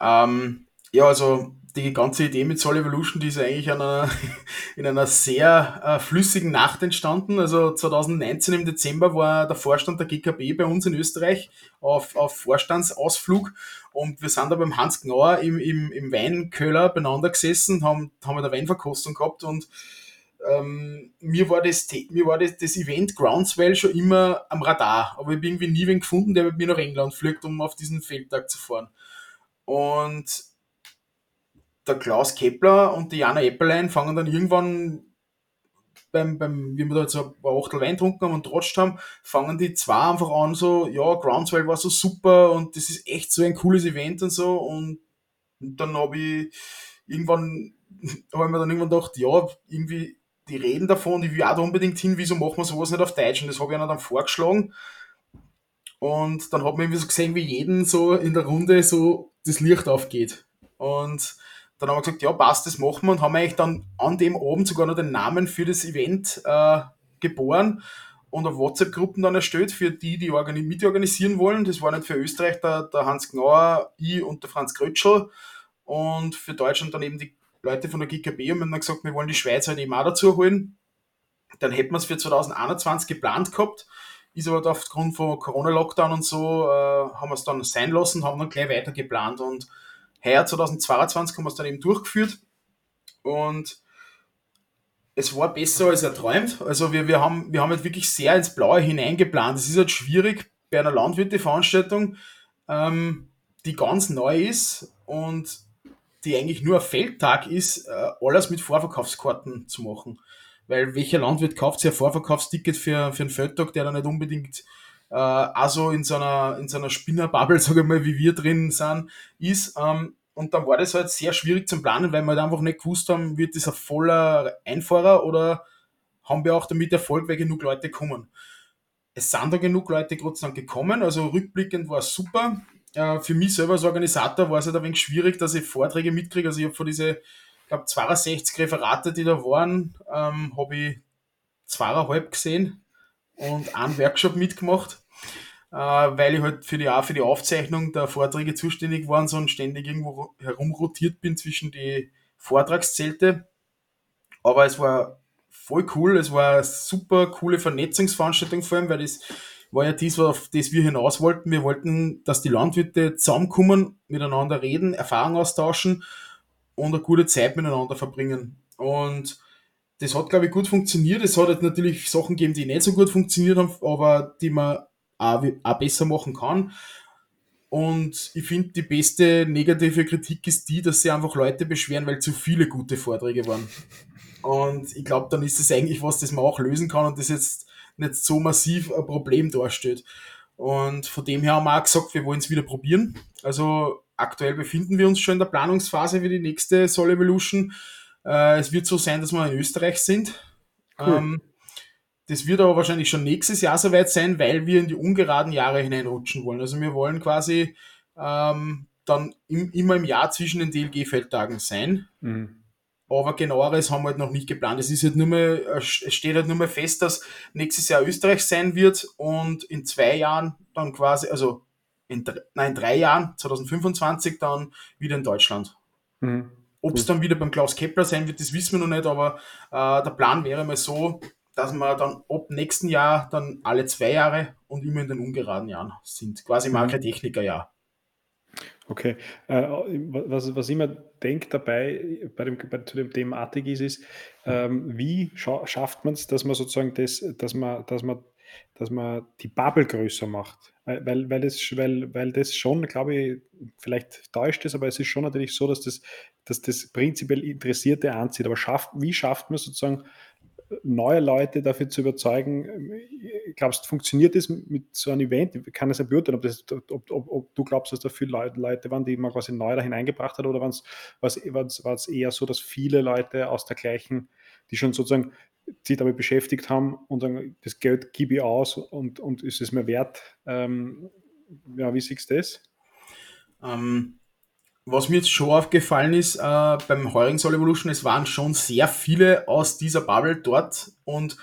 Ähm, ja, also die ganze Idee mit Soul Evolution, die ist eigentlich in einer, in einer sehr äh, flüssigen Nacht entstanden. Also 2019 im Dezember war der Vorstand der GKB bei uns in Österreich auf, auf Vorstandsausflug und wir sind da beim Hans Gnauer im, im, im Weinköller beieinander gesessen, haben, haben eine Weinverkostung gehabt und ähm, mir war, das, mir war das, das Event Groundswell schon immer am Radar, aber ich habe irgendwie nie wen gefunden, der mit mir nach England fliegt, um auf diesen Feldtag zu fahren. Und der Klaus Kepler und die Jana Eppelein fangen dann irgendwann beim, beim, wie wir da jetzt ein Achtel Wein getrunken haben und trotscht haben, fangen die zwei einfach an, so, ja, Groundswell war so super und das ist echt so ein cooles Event und so. Und, und dann habe ich irgendwann, habe ich mir dann irgendwann gedacht, ja, irgendwie, die reden davon, die will auch da unbedingt hin, wieso machen wir sowas nicht auf Deutsch? Und das habe ich ihnen dann vorgeschlagen. Und dann hat man irgendwie so gesehen, wie jeden so in der Runde so das Licht aufgeht. Und dann haben wir gesagt, ja, passt, das machen wir und haben eigentlich dann an dem Abend sogar noch den Namen für das Event äh, geboren und auf WhatsApp-Gruppen dann erstellt für die, die mitorganisieren wollen. Das war nicht für Österreich der, der Hans Gnauer, ich und der Franz Krötschel und für Deutschland dann eben die Leute von der GKB und haben dann gesagt, wir wollen die Schweiz halt eben auch dazu holen. Dann hätten wir es für 2021 geplant gehabt, ist aber aufgrund von Corona-Lockdown und so, äh, haben wir es dann sein lassen, haben dann gleich weiter geplant und heuer 2022 haben wir es dann eben durchgeführt und es war besser als erträumt. Also wir, wir, haben, wir haben halt wirklich sehr ins Blaue hineingeplant. Es ist halt schwierig bei einer Landwirte-Veranstaltung, ähm, die ganz neu ist und die eigentlich nur ein Feldtag ist, äh, alles mit Vorverkaufskarten zu machen. Weil welcher Landwirt kauft sich ein Vorverkaufsticket für, für einen Feldtag, der dann nicht unbedingt äh, also in so einer, in so einer Spinnerbubble, sage ich mal, wie wir drin sind, ist. Ähm, und dann war das halt sehr schwierig zum Planen, weil wir halt einfach nicht gewusst haben, wird das ein voller Einfahrer oder haben wir auch damit Erfolg, weil genug Leute kommen. Es sind da genug Leute Gott sei Dank gekommen, also rückblickend war es super. Äh, für mich selber als Organisator war es halt ein wenig schwierig, dass ich Vorträge mitkriege. Also ich habe von diese, ich glaube, 62 Referate, die da waren, ähm, habe ich zweieinhalb gesehen und einen Workshop mitgemacht, äh, weil ich halt für die, auch für die Aufzeichnung der Vorträge zuständig war und so und ständig irgendwo herumrotiert bin zwischen die Vortragszelte. Aber es war voll cool, es war eine super coole Vernetzungsveranstaltung vor allem, weil das war ja das, auf das wir hinaus wollten. Wir wollten, dass die Landwirte zusammenkommen, miteinander reden, Erfahrungen austauschen und eine gute Zeit miteinander verbringen. Und das hat, glaube ich, gut funktioniert. Es hat halt natürlich Sachen gegeben, die nicht so gut funktioniert haben, aber die man auch, auch besser machen kann. Und ich finde, die beste negative Kritik ist die, dass sie einfach Leute beschweren, weil zu viele gute Vorträge waren. Und ich glaube, dann ist es eigentlich was, das man auch lösen kann und das jetzt nicht so massiv ein Problem darstellt. Und von dem her haben wir auch gesagt, wir wollen es wieder probieren. Also aktuell befinden wir uns schon in der Planungsphase für die nächste Soul Evolution. Äh, es wird so sein, dass wir in Österreich sind. Cool. Ähm, das wird aber wahrscheinlich schon nächstes Jahr soweit sein, weil wir in die ungeraden Jahre hineinrutschen wollen. Also wir wollen quasi ähm, dann im, immer im Jahr zwischen den DLG-Feldtagen sein. Mhm. Aber genaueres haben wir halt noch nicht geplant. Es ist halt nur mehr, es steht halt nur mehr fest, dass nächstes Jahr Österreich sein wird und in zwei Jahren dann quasi, also in, nein, drei Jahren, 2025 dann wieder in Deutschland. Mhm. Ob es dann wieder beim Klaus Kepler sein wird, das wissen wir noch nicht, aber äh, der Plan wäre mal so, dass wir dann ab nächsten Jahr dann alle zwei Jahre und immer in den ungeraden Jahren sind. Quasi mhm. Agritechniker-Jahr. Okay. Äh, was, was ich mir denke dabei, bei dem, bei, zu dem Thematik ist, ist, ähm, wie scha schafft man es, dass man sozusagen das, dass man, dass man, dass man die Bubble größer macht? Weil, weil, das, weil, weil das schon, glaube ich, vielleicht täuscht es, aber es ist schon natürlich so, dass das, dass das prinzipiell Interessierte anzieht. Aber schafft, wie schafft man sozusagen neue Leute dafür zu überzeugen, glaubst funktioniert das mit so einem Event? Ich kann es ja beurteilen, ob, das, ob, ob, ob, du glaubst, dass da viele Leute waren, die man quasi neu da hineingebracht hat, oder war es eher so, dass viele Leute aus der gleichen, die schon sozusagen sich damit beschäftigt haben und sagen, das Geld gebe ich aus und, und ist es mir wert? Ähm, ja, wie siehst du das? Ähm, was mir jetzt schon aufgefallen ist äh, beim heurigen Soul Evolution, es waren schon sehr viele aus dieser Bubble dort und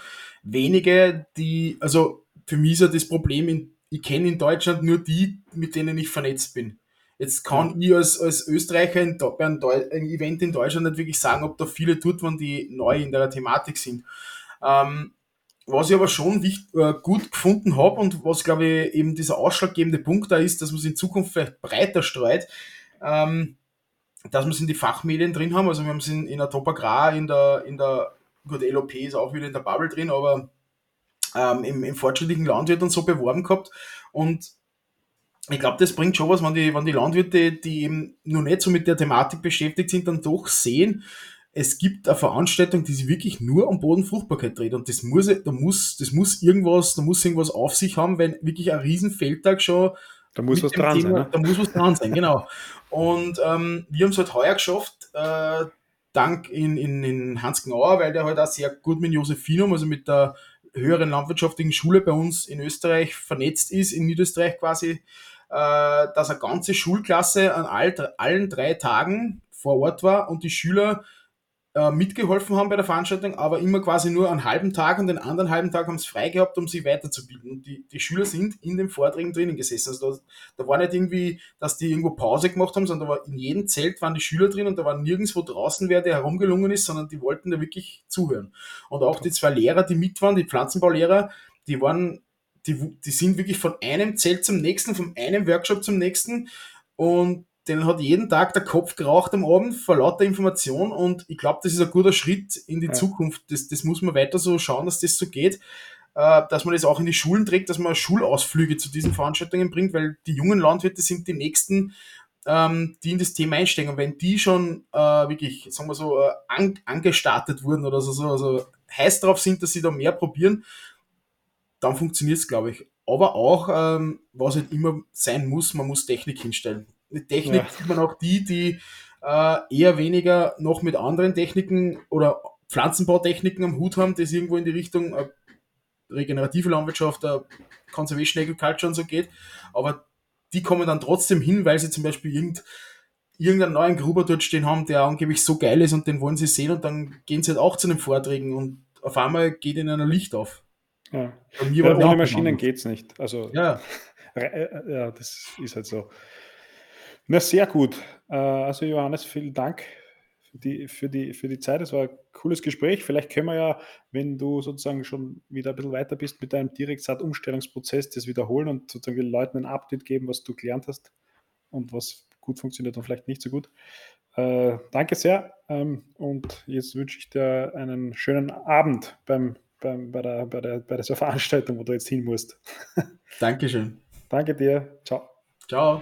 wenige, die, also für mich ist ja das Problem, in, ich kenne in Deutschland nur die, mit denen ich vernetzt bin. Jetzt kann ich als, als Österreicher in, bei einem, einem, Event in Deutschland nicht wirklich sagen, ob da viele dort waren, die neu in der Thematik sind. Ähm, was ich aber schon wichtig, äh, gut gefunden habe und was, glaube ich, eben dieser ausschlaggebende Punkt da ist, dass man es in Zukunft vielleicht breiter streut, ähm, dass wir es in die Fachmedien drin haben. Also wir haben es in, in der Top Agrar, in der, in der, gut, LOP ist auch wieder in der Bubble drin, aber ähm, im, im fortschrittlichen Landwirt und so beworben gehabt. Und ich glaube, das bringt schon was, wenn die, wenn die Landwirte, die eben nur nicht so mit der Thematik beschäftigt sind, dann doch sehen, es gibt eine Veranstaltung, die sich wirklich nur um Bodenfruchtbarkeit dreht. Und das muss, da muss, das muss irgendwas, da muss irgendwas auf sich haben, wenn wirklich ein Riesenfeldtag schon. Da muss was dran Thema, sein. Ne? Da muss was dran sein, genau. Und ähm, wir haben es halt heuer geschafft, äh, dank in, in, in Hans Gnauer, weil der halt auch sehr gut mit Josephinum, also mit der höheren landwirtschaftlichen Schule bei uns in Österreich vernetzt ist, in Niederösterreich quasi, äh, dass eine ganze Schulklasse an all, allen drei Tagen vor Ort war und die Schüler äh, mitgeholfen haben bei der Veranstaltung, aber immer quasi nur einen halben Tag und den anderen halben Tag haben sie frei gehabt, um sich weiterzubilden. Und die, die Schüler sind in den Vorträgen drinnen gesessen. Also da, da war nicht irgendwie, dass die irgendwo Pause gemacht haben, sondern da war in jedem Zelt waren die Schüler drin und da war nirgendwo draußen wer, der herumgelungen ist, sondern die wollten da wirklich zuhören. Und auch die zwei Lehrer, die mit waren, die Pflanzenbaulehrer, die waren, die, die sind wirklich von einem Zelt zum nächsten, von einem Workshop zum nächsten und denen hat jeden Tag der Kopf geraucht am Abend vor lauter Information und ich glaube, das ist ein guter Schritt in die ja. Zukunft. Das, das muss man weiter so schauen, dass das so geht, äh, dass man das auch in die Schulen trägt, dass man Schulausflüge zu diesen Veranstaltungen bringt, weil die jungen Landwirte sind die nächsten, ähm, die in das Thema einsteigen. Und wenn die schon äh, wirklich, sagen wir so, äh, an, angestartet wurden oder so, so also heiß drauf sind, dass sie da mehr probieren, dann funktioniert es, glaube ich. Aber auch, ähm, was halt immer sein muss, man muss Technik hinstellen. Mit Technik ja. sieht man auch die, die äh, eher weniger noch mit anderen Techniken oder Pflanzenbautechniken am Hut haben, das irgendwo in die Richtung äh, regenerative Landwirtschaft, äh, Conservation Agriculture und so geht. Aber die kommen dann trotzdem hin, weil sie zum Beispiel irgend, irgendeinen neuen Gruber dort stehen haben, der angeblich so geil ist und den wollen sie sehen und dann gehen sie halt auch zu den Vorträgen und auf einmal geht ihnen ein Licht auf. Ja. ja ohne Maschinen geht es nicht. Also, ja. Äh, ja, das ist halt so. Na, sehr gut. Äh, also Johannes, vielen Dank für die, für die, für die Zeit. Es war ein cooles Gespräch. Vielleicht können wir ja, wenn du sozusagen schon wieder ein bisschen weiter bist mit deinem Direktsaat-Umstellungsprozess, das wiederholen und sozusagen den Leuten ein Update geben, was du gelernt hast und was gut funktioniert und vielleicht nicht so gut. Äh, danke sehr ähm, und jetzt wünsche ich dir einen schönen Abend beim, beim, bei, der, bei, der, bei dieser Veranstaltung, wo du jetzt hin musst. Dankeschön. Danke dir. Ciao. Ciao.